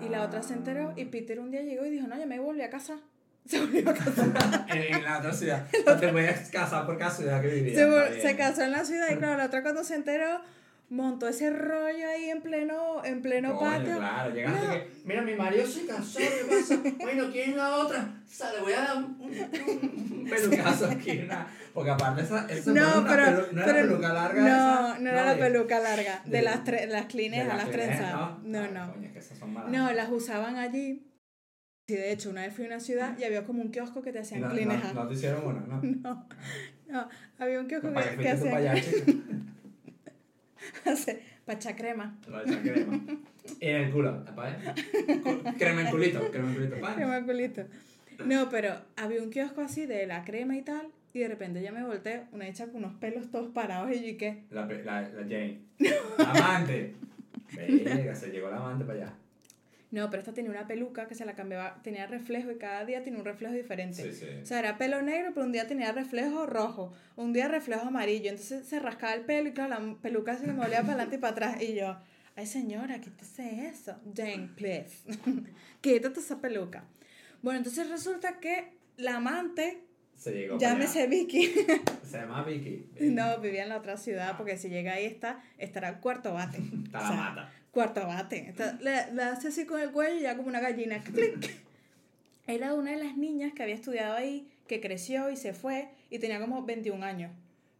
Y la otra se enteró, y Peter un día llegó y dijo, no, yo me volví a casa. Se volvió a casar. En, en la otra ciudad. No te puedes casar por cada ciudad que vivías. Se, se casó en la ciudad, y claro, la otra cuando se enteró, montó ese rollo ahí en pleno, en pleno Coño, patio. Claro, llegaste No. que, mira, mi marido se casó, ¿qué pasa? Bueno, ¿quién es la otra? O sea, le voy a dar un, un, un pelucazo aquí, una- porque aparte esa, esa No, no, pero, pelu- no era pero- peluca larga no, esa, no era la de- peluca larga, de, de- las, tre- las de clinejas, las trenzas. No, Ah, no. coño, es que esas son malas. No, las usaban allí. Sí, de hecho, una vez fui a una ciudad y había como un kiosco que te hacían No, clean no, no te hicieron uno, ¿no? No, no, había un kiosco ¿Para que, que fuiste tú para hacían allá, chico? pacha crema. Para echar crema. Y en el culo, ¿para Crema en culito, crema en culito. Crema culito. No, pero había un kiosco así de la crema y tal, y de repente ya me volteé, una hecha con unos pelos todos parados, y yo, ¿y qué? La, la, la Jane. La amante. Venga, se llegó la amante para allá. No, pero esta tenía una peluca que se la cambiaba, tenía reflejo y cada día tenía un reflejo diferente. Sí, sí. O sea, era pelo negro, pero un día tenía reflejo rojo, un día reflejo amarillo. Entonces se rascaba el pelo y claro, la peluca se le movía para adelante y para atrás. Y yo, ay señora, quítese eso. Jane, please. Quítate esa peluca. Bueno, entonces resulta que la amante, Se llegó llámese Vicky, Se llama Vicky. no, vivía en la otra ciudad porque si llega ahí está, estará cuarto bate. Está O la mata. Cuarto bate. Está- le, le hace así con el cuello y ya como una gallina. clic. Era una de las niñas que había estudiado ahí, que creció y se fue y tenía como 21 años.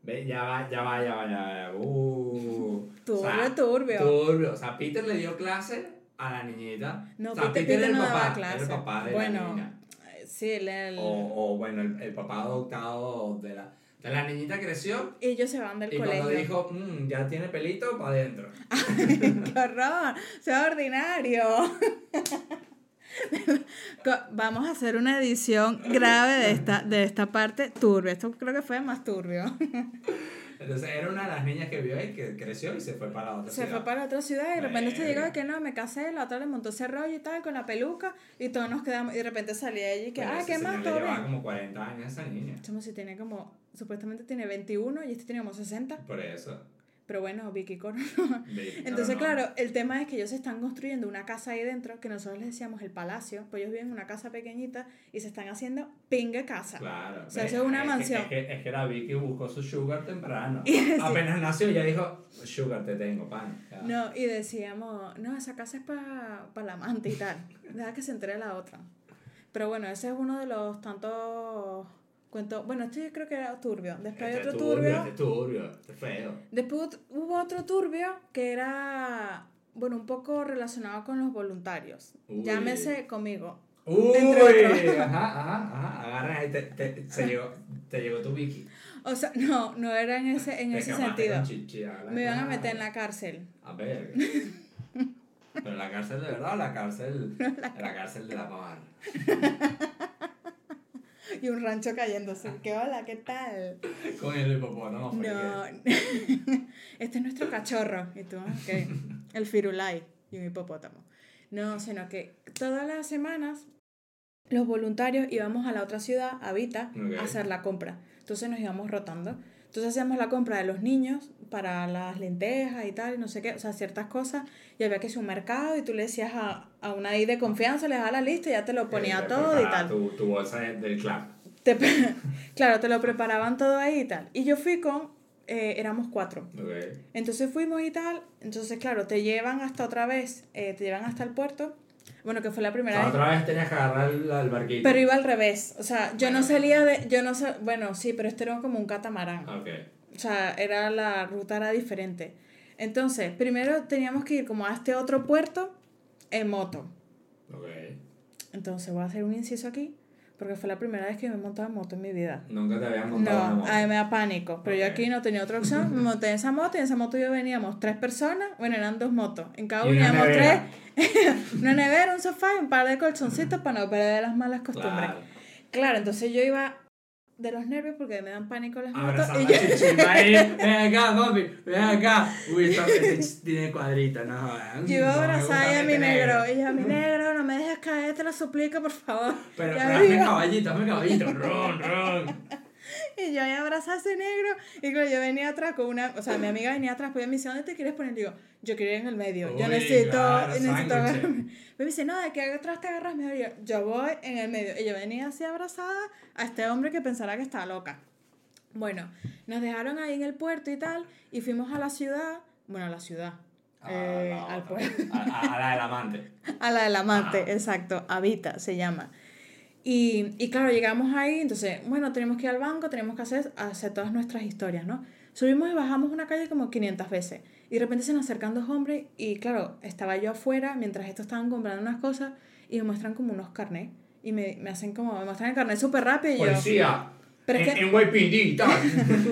Ve, ya va, ya va, ya va, ya va. Uh. Turbio, turbio. Turbio. O sea, Peter le dio clase a la niñita. No, o sea, Peter, Peter el no papá, daba clase. el papá de bueno, la niña. eh, sí, él, él- O, o bueno, el, el papá adoptado de la, la niñita creció. ellos se van del Y colegio. cuando dijo, "Mm, ya tiene pelito, para adentro. ¡Qué horror! ¡Sea ordinario! Vamos a hacer una edición grave de esta, de esta parte turbia. Esto creo que fue más turbio. Entonces era una de las niñas que vio ahí que creció y se fue para la otra Se ciudad. fue para otra ciudad y de repente te llegó de que no, me casé, la otra le montó ese rollo y tal, con la peluca, y todos nos quedamos, y de repente salía ella y que, ah, ¿qué más? Todo llevaba bien. como 40 años esa niña. Chamo, si tiene como, supuestamente tiene 21 y este tiene como 60, Por eso. Pero bueno, Vicky Coro. Entonces, no, no. claro, el tema es que ellos se están construyendo una casa ahí dentro, que nosotros les decíamos el palacio, pues ellos viven en una casa pequeñita y se están haciendo pingue casa. Claro. O sea, ve, eso es una mansión. Es que, es que la Vicky buscó su sugar temprano. Y. Apenas nació ya dijo, sugar te tengo, pan. Ya. No, y decíamos, no, esa casa es para la amante y tal. Deja que se entere la otra. Pero bueno, ese es uno de los tantos cuentos. Bueno, este yo creo que era turbio. Después hay Este otro turbio. turbio. Este turbio, este feo. Después hubo otro turbio que era, bueno, un poco relacionado con los voluntarios. Uy. Llámese conmigo. Uy, ajá, ajá, ajá. Agarra ahí, te, te, se llegó, te llegó tu Vicky. O sea, no, no era en ese, en Te ese sentido. chichi, Me iban a meter en la cárcel. A ver. Pero la cárcel de verdad o la cárcel, la cárcel de la pamar. Y un rancho cayéndose. ¿Qué hola? ¿Qué tal? Con el hipopótamo. No, este es nuestro cachorro. Y tú, ok. El firulai y un hipopótamo. No, sino que todas las semanas los voluntarios íbamos a la otra ciudad, a Vita, Ok. a hacer la compra. Entonces nos íbamos rotando. Entonces hacíamos la compra de los niños para las lentejas y tal, y no sé qué, o sea, ciertas cosas. Y había que ir a un mercado y tú le decías a, a una ahí de confianza, le daba la lista y ya te lo ponía todo y tal. Tu, tu bolsa de- del club. Te claro, te lo preparaban todo ahí y tal. Y yo fui con, eh, éramos cuatro. Entonces fuimos y tal. Entonces, claro, te llevan hasta otra vez, eh, te llevan hasta el puerto. Bueno, que fue la O primera sea, vez. otra vez tenías que agarrar el, el barquito. Pero iba al revés. O sea, yo no Bueno. salía de. Yo no sa- Bueno, sí, pero este era como un catamarán. Ok. O sea, era la ruta era diferente. Entonces, primero teníamos que ir como a este otro puerto en moto. Ok. Entonces, voy a hacer un inciso aquí. Porque fue la primera vez que me he montado en moto en mi vida. Nunca te habían montado una moto. a mí me da pánico. Pero yo aquí no tenía otra opción. Me monté en esa moto y en esa moto yo veníamos tres personas. Bueno, eran dos motos. En cada una veníamos tres. una nevera, un sofá y un par de colchoncitos para no perder las malas costumbres. Claro. Claro, entonces yo iba de los nervios porque me dan pánico las motos. Abrazando Y a ahí. Ven acá, papi. Ven acá. Uy, ch- tiene cuadritos, no yo iba a abrazar a mi negro. Y yo, mi negro, no me dejes caer, te lo suplico, por favor. Pero, pero me hazme caballito, hazme caballito. Ron, ron. Y yo ahí abrazaba a ese negro. Y claro, yo venía atrás con una. O sea, mi amiga venía atrás, pues me dice, ¿dónde te quieres poner? Digo, yo quiero ir en el medio. yo Uy, necesito. claro, necesito agarrarme. Me dice, no, de que atrás te agarras mejor. Y yo, yo voy en el medio. Y yo venía así abrazada a este hombre que pensará que estaba loca. Bueno, nos dejaron ahí en el puerto y tal. Y fuimos a la ciudad. Bueno, a la ciudad. eh, Ah, al a, a- a la del amante. A la del amante, Ah. exacto, Habita se llama. Y, y claro, llegamos ahí, entonces, bueno, tenemos que ir al banco, tenemos que hacer, hacer todas nuestras historias, ¿no? Subimos y bajamos una calle como 500 veces. Y de repente se nos acercan dos hombres y claro, estaba yo afuera mientras estos estaban comprando unas cosas y me muestran como unos carnets. Y me, me hacen como, me muestran el carnet súper rápido y yo... Policía. Pero es en, que- en YPD tal.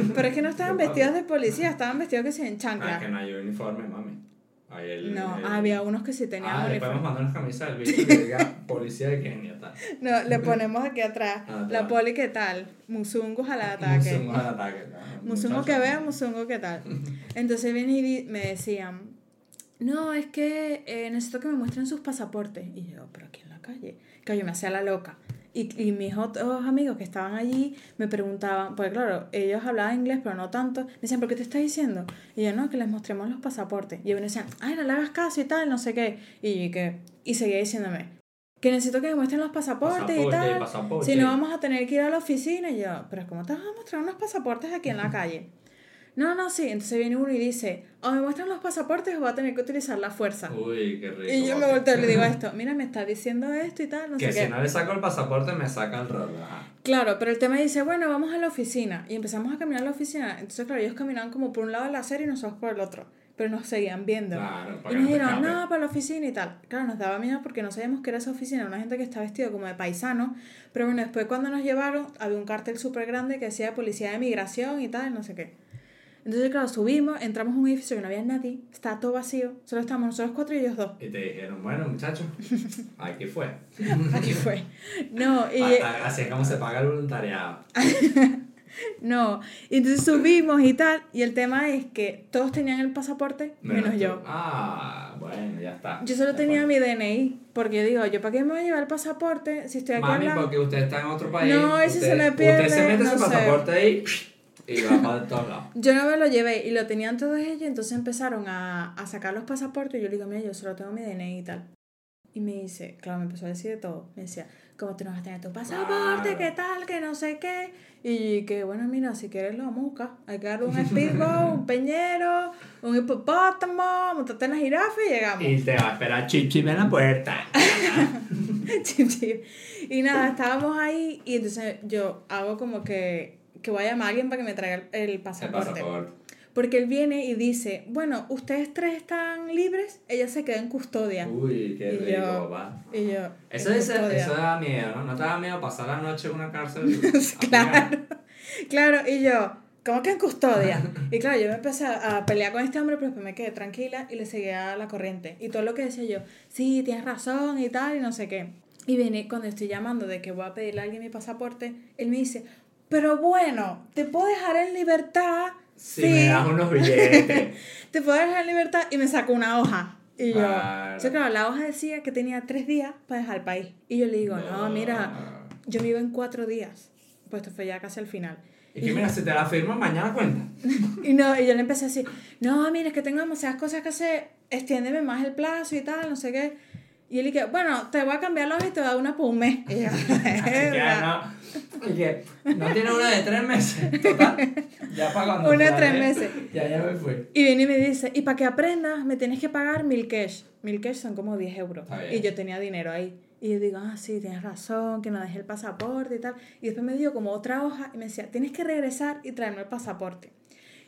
Pero es que no estaban vestidos de policía, estaban vestidos que sí en Ah, chancla. que no hay uniforme, mami. El, No, el- había unos que sí tenían Ah, le podemos mandar unas camisas del bicho que diga policía de Kenia, tal. No, le ponemos aquí atrás. Ah, La poli, ¿qué tal? Musungus al ataque. Musungo al ataque. Musungo que vea, musungo que tal. Entonces vienen y me decían, no, es que eh, necesito que me muestren sus pasaportes. Y yo, pero aquí en la calle. Que yo me hacía la loca. Y, y mis otros amigos que estaban allí me preguntaban, porque claro, ellos hablaban inglés, pero no tanto. Me decían, ¿pero qué te estás diciendo? Y yo, no, que les mostremos los pasaportes. Y ellos me decían, ay, no le hagas caso y tal, no sé qué. Y yo, ¿qué? Y seguía diciéndome, que necesito que me muestren los pasaportes y tal. pasaporte. Si no, vamos a tener que ir a la oficina. Y yo, pero ¿cómo te vas a mostrar unos pasaportes aquí en la calle? No, no, sí. Entonces viene uno y dice, o me muestran los pasaportes o voy a tener que utilizar la fuerza. Uy, qué rico. y yo me volteo y le digo esto, mira, me está diciendo esto y tal, no Que sé si qué. no le saco el pasaporte, me saca el rol. Ajá. Claro, pero el tema dice, bueno, vamos a la oficina. Y empezamos a caminar a la oficina. Entonces, claro, ellos caminaban como por un lado de la acera y nosotros por el otro. Pero nos seguían viendo. Claro, Y nos dijeron, no, para la oficina y tal. Claro, nos daba miedo porque no sabíamos que era esa oficina, una gente que está vestido como de paisano. Pero bueno, después cuando nos llevaron, había un cartel súper grande que decía policía de migración y tal, no sé qué. Entonces, claro, subimos, entramos a un edificio que no había nadie, estaba todo vacío, solo estábamos nosotros cuatro y ellos dos. Y te dijeron, bueno, muchachos, aquí fue. Aquí fue. No, y, Ah, Así es como se paga el voluntariado. no, y entonces subimos y tal, y el tema es que todos tenían el pasaporte, menos, yo. Ah, bueno, ya está. Yo solo tenía mi DNI, porque yo digo, ¿yo para qué me voy a llevar el pasaporte si estoy aquí Mami, hablando? porque usted está en otro país. No, usted, se me Usted pierde, se mete no su sé. pasaporte ahí y va para todos lados. Yo no me lo llevé y lo tenían todos ellos, entonces empezaron a, a sacar los pasaportes y yo le digo, mira, yo solo tengo mi DNI y tal. Y me dice, claro, me empezó a decir de todo. Me decía, ¿cómo tú no vas a tener tu pasaporte? Claro. ¿Qué tal? Que no sé qué. Y que, bueno, mira, si quieres lo vamos a buscar. Hay que dar un speedboat, un peñero, un hipopótamo, montarte en la jirafa y llegamos. Y te va a esperar Chip Chip en la puerta. Chip, chip. Y nada, estábamos ahí y entonces yo hago como que, que voy a llamar a alguien para que me traiga el, el El pasaporte. pasaporte. Porque él viene y dice, bueno, ustedes tres están libres, ella se queda en custodia. Uy, qué Y rico, yo- papá. Y yo, Eso, es, eso da miedo, ¿no? ¿No te da miedo pasar la noche en una cárcel? Claro. Claro, y yo, ¿cómo que en custodia? Y claro, yo me empecé a, a pelear con este hombre, pero después me quedé tranquila y le seguía la corriente. Y todo lo que decía yo, sí, tienes razón y tal, y no sé qué. Y viene, cuando estoy llamando de que voy a pedirle a alguien mi pasaporte, él me dice, pero bueno, te puedo dejar en libertad. Si me das unos billetes. te puedo dejar en libertad y me sacó una hoja. Y yo, Claro. yo, claro, la hoja decía que tenía tres días para dejar el país. Y yo le digo, no, mira, yo me iba en cuatro días. Pues esto fue ya casi al final. Y que mira, si te la firmo, mañana cuenta. Y no, y yo le empecé a decir, no, mira, es que tengo demasiadas cosas que hacer, extiéndeme más el plazo y tal, no sé qué. Y él dije, bueno, te voy a cambiar la hoja y te voy a dar una por un mes. Y yo, "Verdad". no. Y que no tiene una de tres meses. Total. Ya para cuando Una de tres meses. Ya, ya me fui. Y viene y me dice, y para que aprendas, me tienes que pagar mil cash. Mil cash son como 10 euros. Y yo tenía dinero ahí. Y yo digo, ah, sí, tienes razón, que no dejé el pasaporte y tal. Y después me dio como otra hoja y me decía, tienes que regresar y traerme el pasaporte.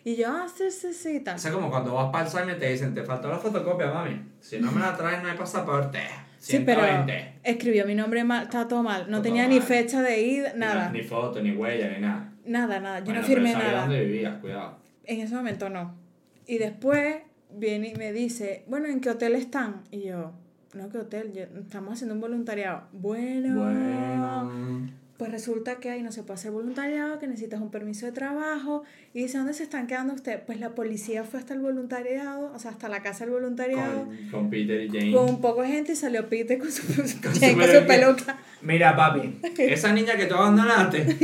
Y yo, ah, sí, sí, sí, tal. O sea, como cuando vas para el examen y te dicen, te faltó la fotocopia, mami. Si no me la traes, no hay pasaporte. Sí, pero 120. escribió mi nombre mal, estaba todo mal. No Todo tenía mal. ni fecha de ida, Ni nada. na- Ni, foto, ni huella, ni nada. Nada, nada. Yo Bueno, no pero firmé sabía nada. dónde vivías, cuidado. En ese momento no. Y después viene y me dice, bueno, ¿en qué hotel están? Y yo, no, ¿qué hotel? Yo- estamos haciendo un voluntariado. Bueno, Bueno. Pues resulta que ahí no se puede hacer voluntariado, que necesitas un permiso de trabajo. Y dice, ¿dónde se están quedando ustedes? Pues la policía fue hasta el voluntariado, o sea, hasta la casa del voluntariado. Con, con Peter y Jane. Con un poco de gente y salió Peter con su, con su con su peluca. peluca. Mira, papi, esa niña que tú abandonaste,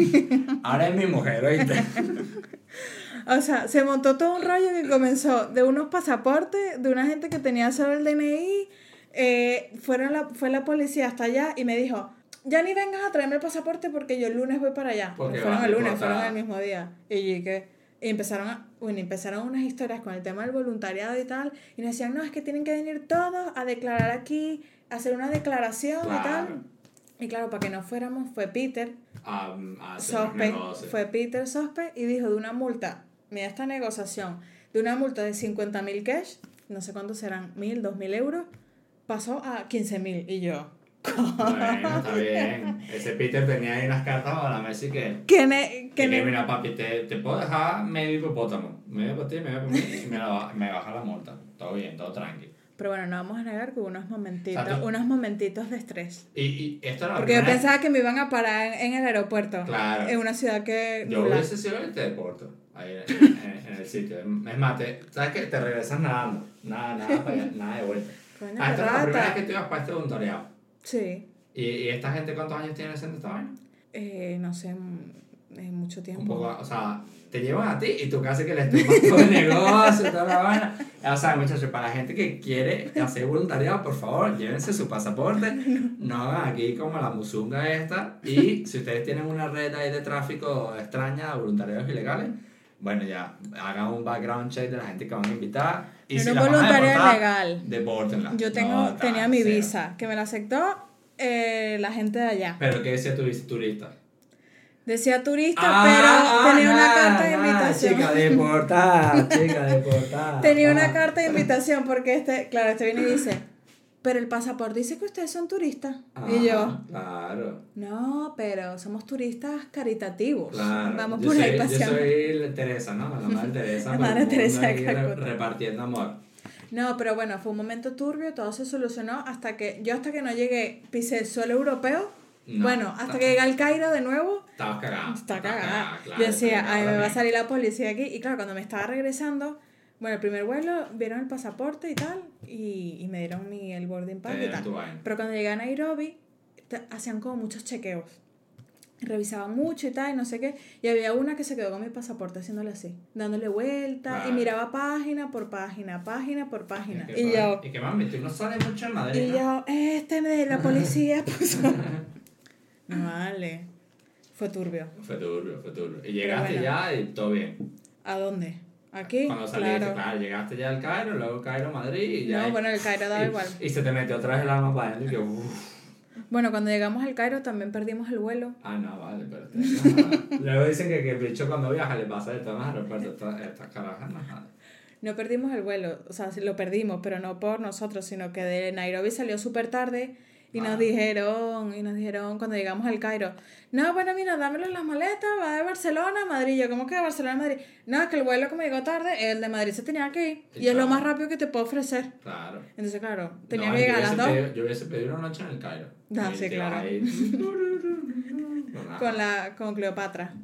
ahora es mi mujer, ¿oíste? O sea, se montó todo un rollo que comenzó de unos pasaportes, de una gente que tenía solo el DNI. eh, fueron la, fue la policía hasta allá y me dijo, ya ni vengas a traerme el pasaporte porque yo el lunes voy para allá. Porque fueron el lunes, fueron el mismo día. Y, que, y empezaron, a, bueno, empezaron unas historias con el tema del voluntariado y tal. Y nos decían, no, es que tienen que venir todos a declarar aquí, a hacer una declaración y tal. Y claro, para que no fuéramos, fue Peter, los Sospe, fue Peter Sospe y dijo de una multa mira esta negociación, de una multa de 50 mil cash, no sé cuántos serán, mil, dos mil euros, pasó a 15 mil. Y yo, Bueno, está bien. Ese Peter tenía ahí unas cartas a la mesa y que... ¿qué ne- Y qué que ne- mira, papi, te, te puedo dejar medio hipopótamo. Medio para ti, medio para mí. Y me, la- me baja la multa. Todo bien, todo tranqui. Pero bueno, no vamos a negar que hubo unos momentitos, unos momentitos de estrés. Y, y esto era Porque yo pensaba que me iban a parar en, en el aeropuerto. Claro. En una ciudad que... Yo nula. hubiese sido el teleporto. Ahí en, en- en el sitio. Es más, te, ¿sabes qué? Te regresas nadando. Nada, nada, para allá, nada de vuelta. Coño, Ah, esta es la primera vez rata. que tú ibas para este voluntariado. Sí. ¿Y, ¿Y esta gente cuántos años tiene haciendo esta vaina? Eh, no sé, mm, eh, mucho tiempo. Un poco, o sea, te llevan a ti y tú casi que les tumbas todo el negocio y toda la vaina. O sea, muchachos, para la gente que quiere hacer voluntariado, por favor, llévense su pasaporte. No hagan aquí como la musunga esta. Y si ustedes tienen una red ahí de tráfico extraña, voluntariados ilegales, bueno, ya, hagan un background check de la gente que van a invitar. Y si no la voluntaria deportar, legal. Depórtenla. Yo tengo, No, tenía mi cero. visa, que me la aceptó eh, la gente de allá. Pero ¿qué decía tu turista? Decía turista, Ah, pero tenía una ah, carta de ah, invitación. Chica deportada, chica deportada. Tenía una Ah. carta de invitación porque este, claro, este viene y dice, pero el pasaporte dice que ustedes son turistas. y yo, Ah, Claro, no, pero somos turistas caritativos. claro. Vamos yo por soy, ahí Yo paseando. soy la Teresa, ¿no? La madre Teresa. La madre Teresa de re-. Repartiendo amor. No, pero bueno, fue un momento turbio, todo se solucionó hasta que yo hasta que no llegué, pisé el suelo europeo. No, bueno, hasta está- que llegué al Cairo de nuevo, Estabas cagada. está cagada. claro, yo decía, ay, me va a salir la policía aquí. Y claro, cuando me estaba regresando, bueno, el primer vuelo, vieron el pasaporte y tal, y, y me dieron mi, el boarding pass y dieron tal. Pero cuando llegué a Nairobi, hacían como muchos chequeos. Revisaban mucho y tal, y no sé qué. Y había una que se quedó con mi pasaporte haciéndole así, dándole vuelta, y miraba página por página, página por página. ¿Y qué Y yo, Y que mami, tú no sales mucho en Madrid, y ¿no? yo, este de la policía puso. Vale. Fue turbio. Fue turbio, fue turbio. Y llegaste bueno. ya y todo bien. ¿A dónde? ¿Aquí? Cuando saliste, claro. claro. llegaste ya al Cairo, luego Cairo, Madrid y ya. No, ahí- bueno, el Cairo daba y, igual. Y se te metió otra vez el alma para adentro y que uff. Bueno, cuando llegamos al Cairo también perdimos el vuelo. Ah, no, vale, pero te- Luego dicen que, que el bicho cuando viaja le pasa de todo en los aeropuertos. Estas estas carajas no. No perdimos el vuelo, o sea, lo perdimos, pero no por nosotros, sino que de Nairobi salió súper tarde y Ah. nos dijeron, y nos dijeron cuando llegamos al Cairo, no, bueno, mira, dámelo en las maletas, va de Barcelona a Madrid. Yo, ¿cómo que de Barcelona a Madrid? No, es que el vuelo que me llegó tarde, el de Madrid se tenía que ir, Y y es lo más rápido que te puedo ofrecer. Claro. Entonces, claro, tenía No, que llegar a las dos pedido- yo hubiese pedido una noche en el Cairo. Ah, Y sí, claro. ahí. Con la- con, la, con Cleopatra,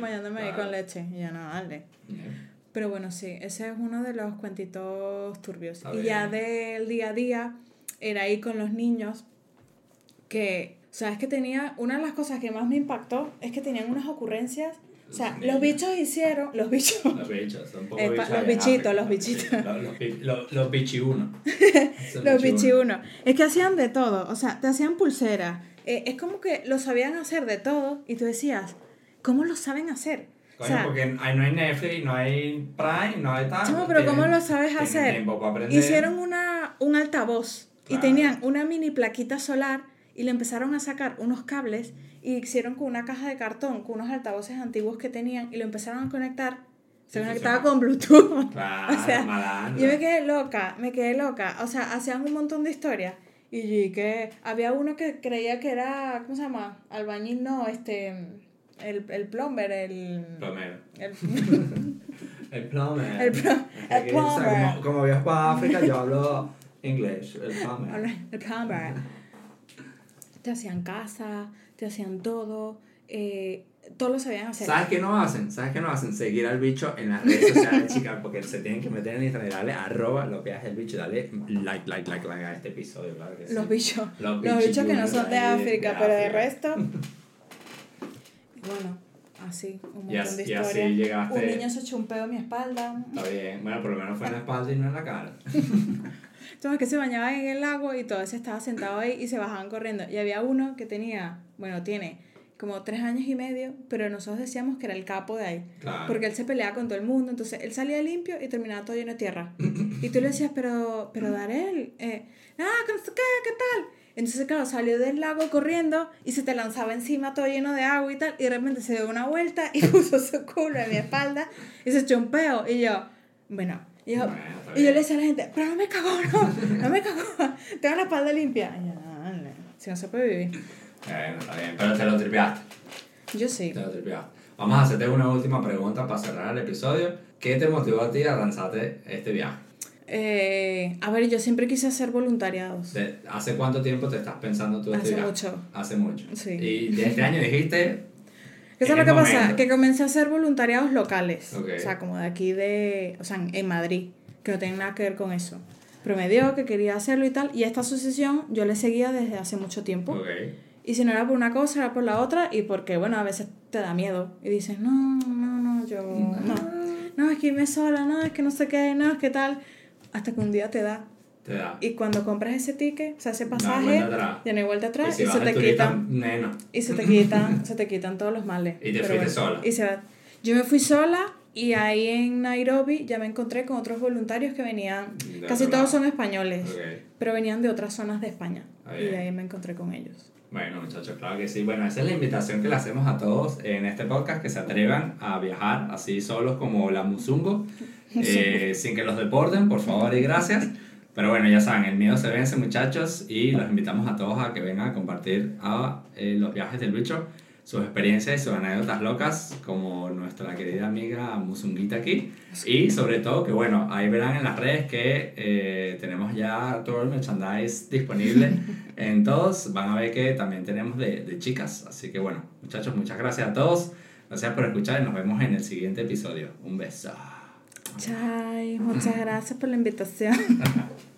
bañándome ahí con leche. Y yo, no, dale. Pero bueno, sí, ese es uno de los cuentitos turbios. Y ya del día a día era ir con los niños que, o sea, es que tenía, una de las cosas que más me impactó es que tenían unas ocurrencias, o sea, Los bichos hicieron, los bichos, Los bichos, son poco bichos los bichitos, los bichitos. Los, los, bichiunos. Los bichiunos. es que hacían de todo, o sea, te hacían pulseras, eh, es como que lo sabían hacer de todo y tú decías, ¿cómo lo saben hacer? O Coño, sea, porque ahí no hay Netflix, no hay Prime, no hay tal. Pero ¿cómo lo sabes hacer? Hicieron una, un altavoz y tenían una mini plaquita solar y le empezaron a sacar unos cables y hicieron con una caja de cartón, con unos altavoces antiguos que tenían y lo empezaron a conectar. Se Sí, conectaba con Bluetooth. Claro, o sea. Yo me quedé loca, me quedé loca. O sea, hacían un montón de historias. Y yo, ¿y qué? Había uno que creía que era, ¿cómo se llama? Albañil, no, este, el, el plumber, el... Plomero. el El plumber. El pl- Es el que, o sea, plumber. Como, como viajo para África, yo hablo inglés. El plumber. el plumber. Te hacían casa, te hacían todo, eh, todo lo sabían hacer. ¿Sabes qué no hacen? ¿Sabes qué no hacen? Seguir al bicho en las redes sociales, chicas, porque se tienen que meter en Instagram y darle arroba lo que hace el bicho, dale like, like, like, like a este episodio, claro que sí. Los bichos. Los Los bichos que no son de África, pero de resto. Bueno, así, un montón de y así historias. llegaste- Un niño se echó un pedo en mi espalda. Está bien. Bueno, por lo menos fue en la espalda y no en la cara. Entonces que se bañaban en el lago y todos estaban sentados ahí y se bajaban corriendo. Y había uno que tenía, bueno, tiene como tres años y medio, pero nosotros decíamos que era el capo de ahí. Claro. Porque él se peleaba con todo el mundo, entonces él salía limpio y terminaba todo lleno de tierra. Y tú le decías, pero, pero Darel, eh, ah, qué, ¿qué tal? Entonces, claro, salió del lago corriendo y se te lanzaba encima todo lleno de agua y tal. Y de repente se dio una vuelta y puso su culo en mi espalda y se echó un peo. Y yo, bueno, y yo, Bueno, está y yo bien. le decía a la gente, pero no me cagó, no, no me cagó. Tengo la espalda limpia. Y yo, "Ah, si no se puede vivir. Bueno, está bien, pero te lo tripeaste. Yo sí. Te lo tripeaste. Vamos a hacerte una última pregunta para cerrar el episodio. ¿Qué te motivó a ti a lanzarte este viaje? Eh, a ver, yo siempre quise hacer voluntariados. ¿Hace cuánto tiempo te estás pensando tú este Hace viaje? mucho. Hace mucho. Sí. Y de este año dijiste, ¿Qué es lo que pasa? Que comencé a hacer voluntariados locales. O sea, como de aquí de. O sea, en- Madrid. Que no tienen nada que ver con eso. Pero me dio que quería hacerlo y tal. Y esta asociación yo le seguía desde hace mucho tiempo. Y si no era por una cosa, era por la otra. Y porque, bueno, a veces te da miedo. Y dices, no, no, no, yo. No. No, es que irme sola, no, es que no sé qué, no, es que tal. Hasta que un día te da. Te da. Y cuando compras ese ticket, o sea, ese pasaje, ya no hay vuelta Y atrás si y, se te quitan menos. y se te quitan, se te quitan todos los males. Y te fuiste sola. Y se va- Yo me fui sola y ahí en Nairobi ya me encontré con otros voluntarios que venían, De casi todos son españoles, Ok. pero venían de otras zonas de España. Ah, Y ahí me encontré con ellos. Bueno, muchachos, claro que sí. Bueno, esa es la invitación que le hacemos a todos en este podcast, que se atrevan a viajar así solos como la Musungo, eh, sin que los deporten, por favor y gracias. Pero bueno, ya saben, el miedo se vence, muchachos, y los invitamos a todos a que vengan a compartir a eh, los viajes del bicho sus experiencias y sus anécdotas locas, como nuestra querida amiga Musunguita aquí. Y sobre todo, que bueno, ahí verán en las redes que eh, tenemos ya todo el merchandise disponible en todos. Van a ver que también tenemos de, de chicas. Así que bueno, muchachos, muchas gracias a todos. Gracias por escuchar y nos vemos en el siguiente episodio. Un beso. Chai, muchas gracias por la invitación.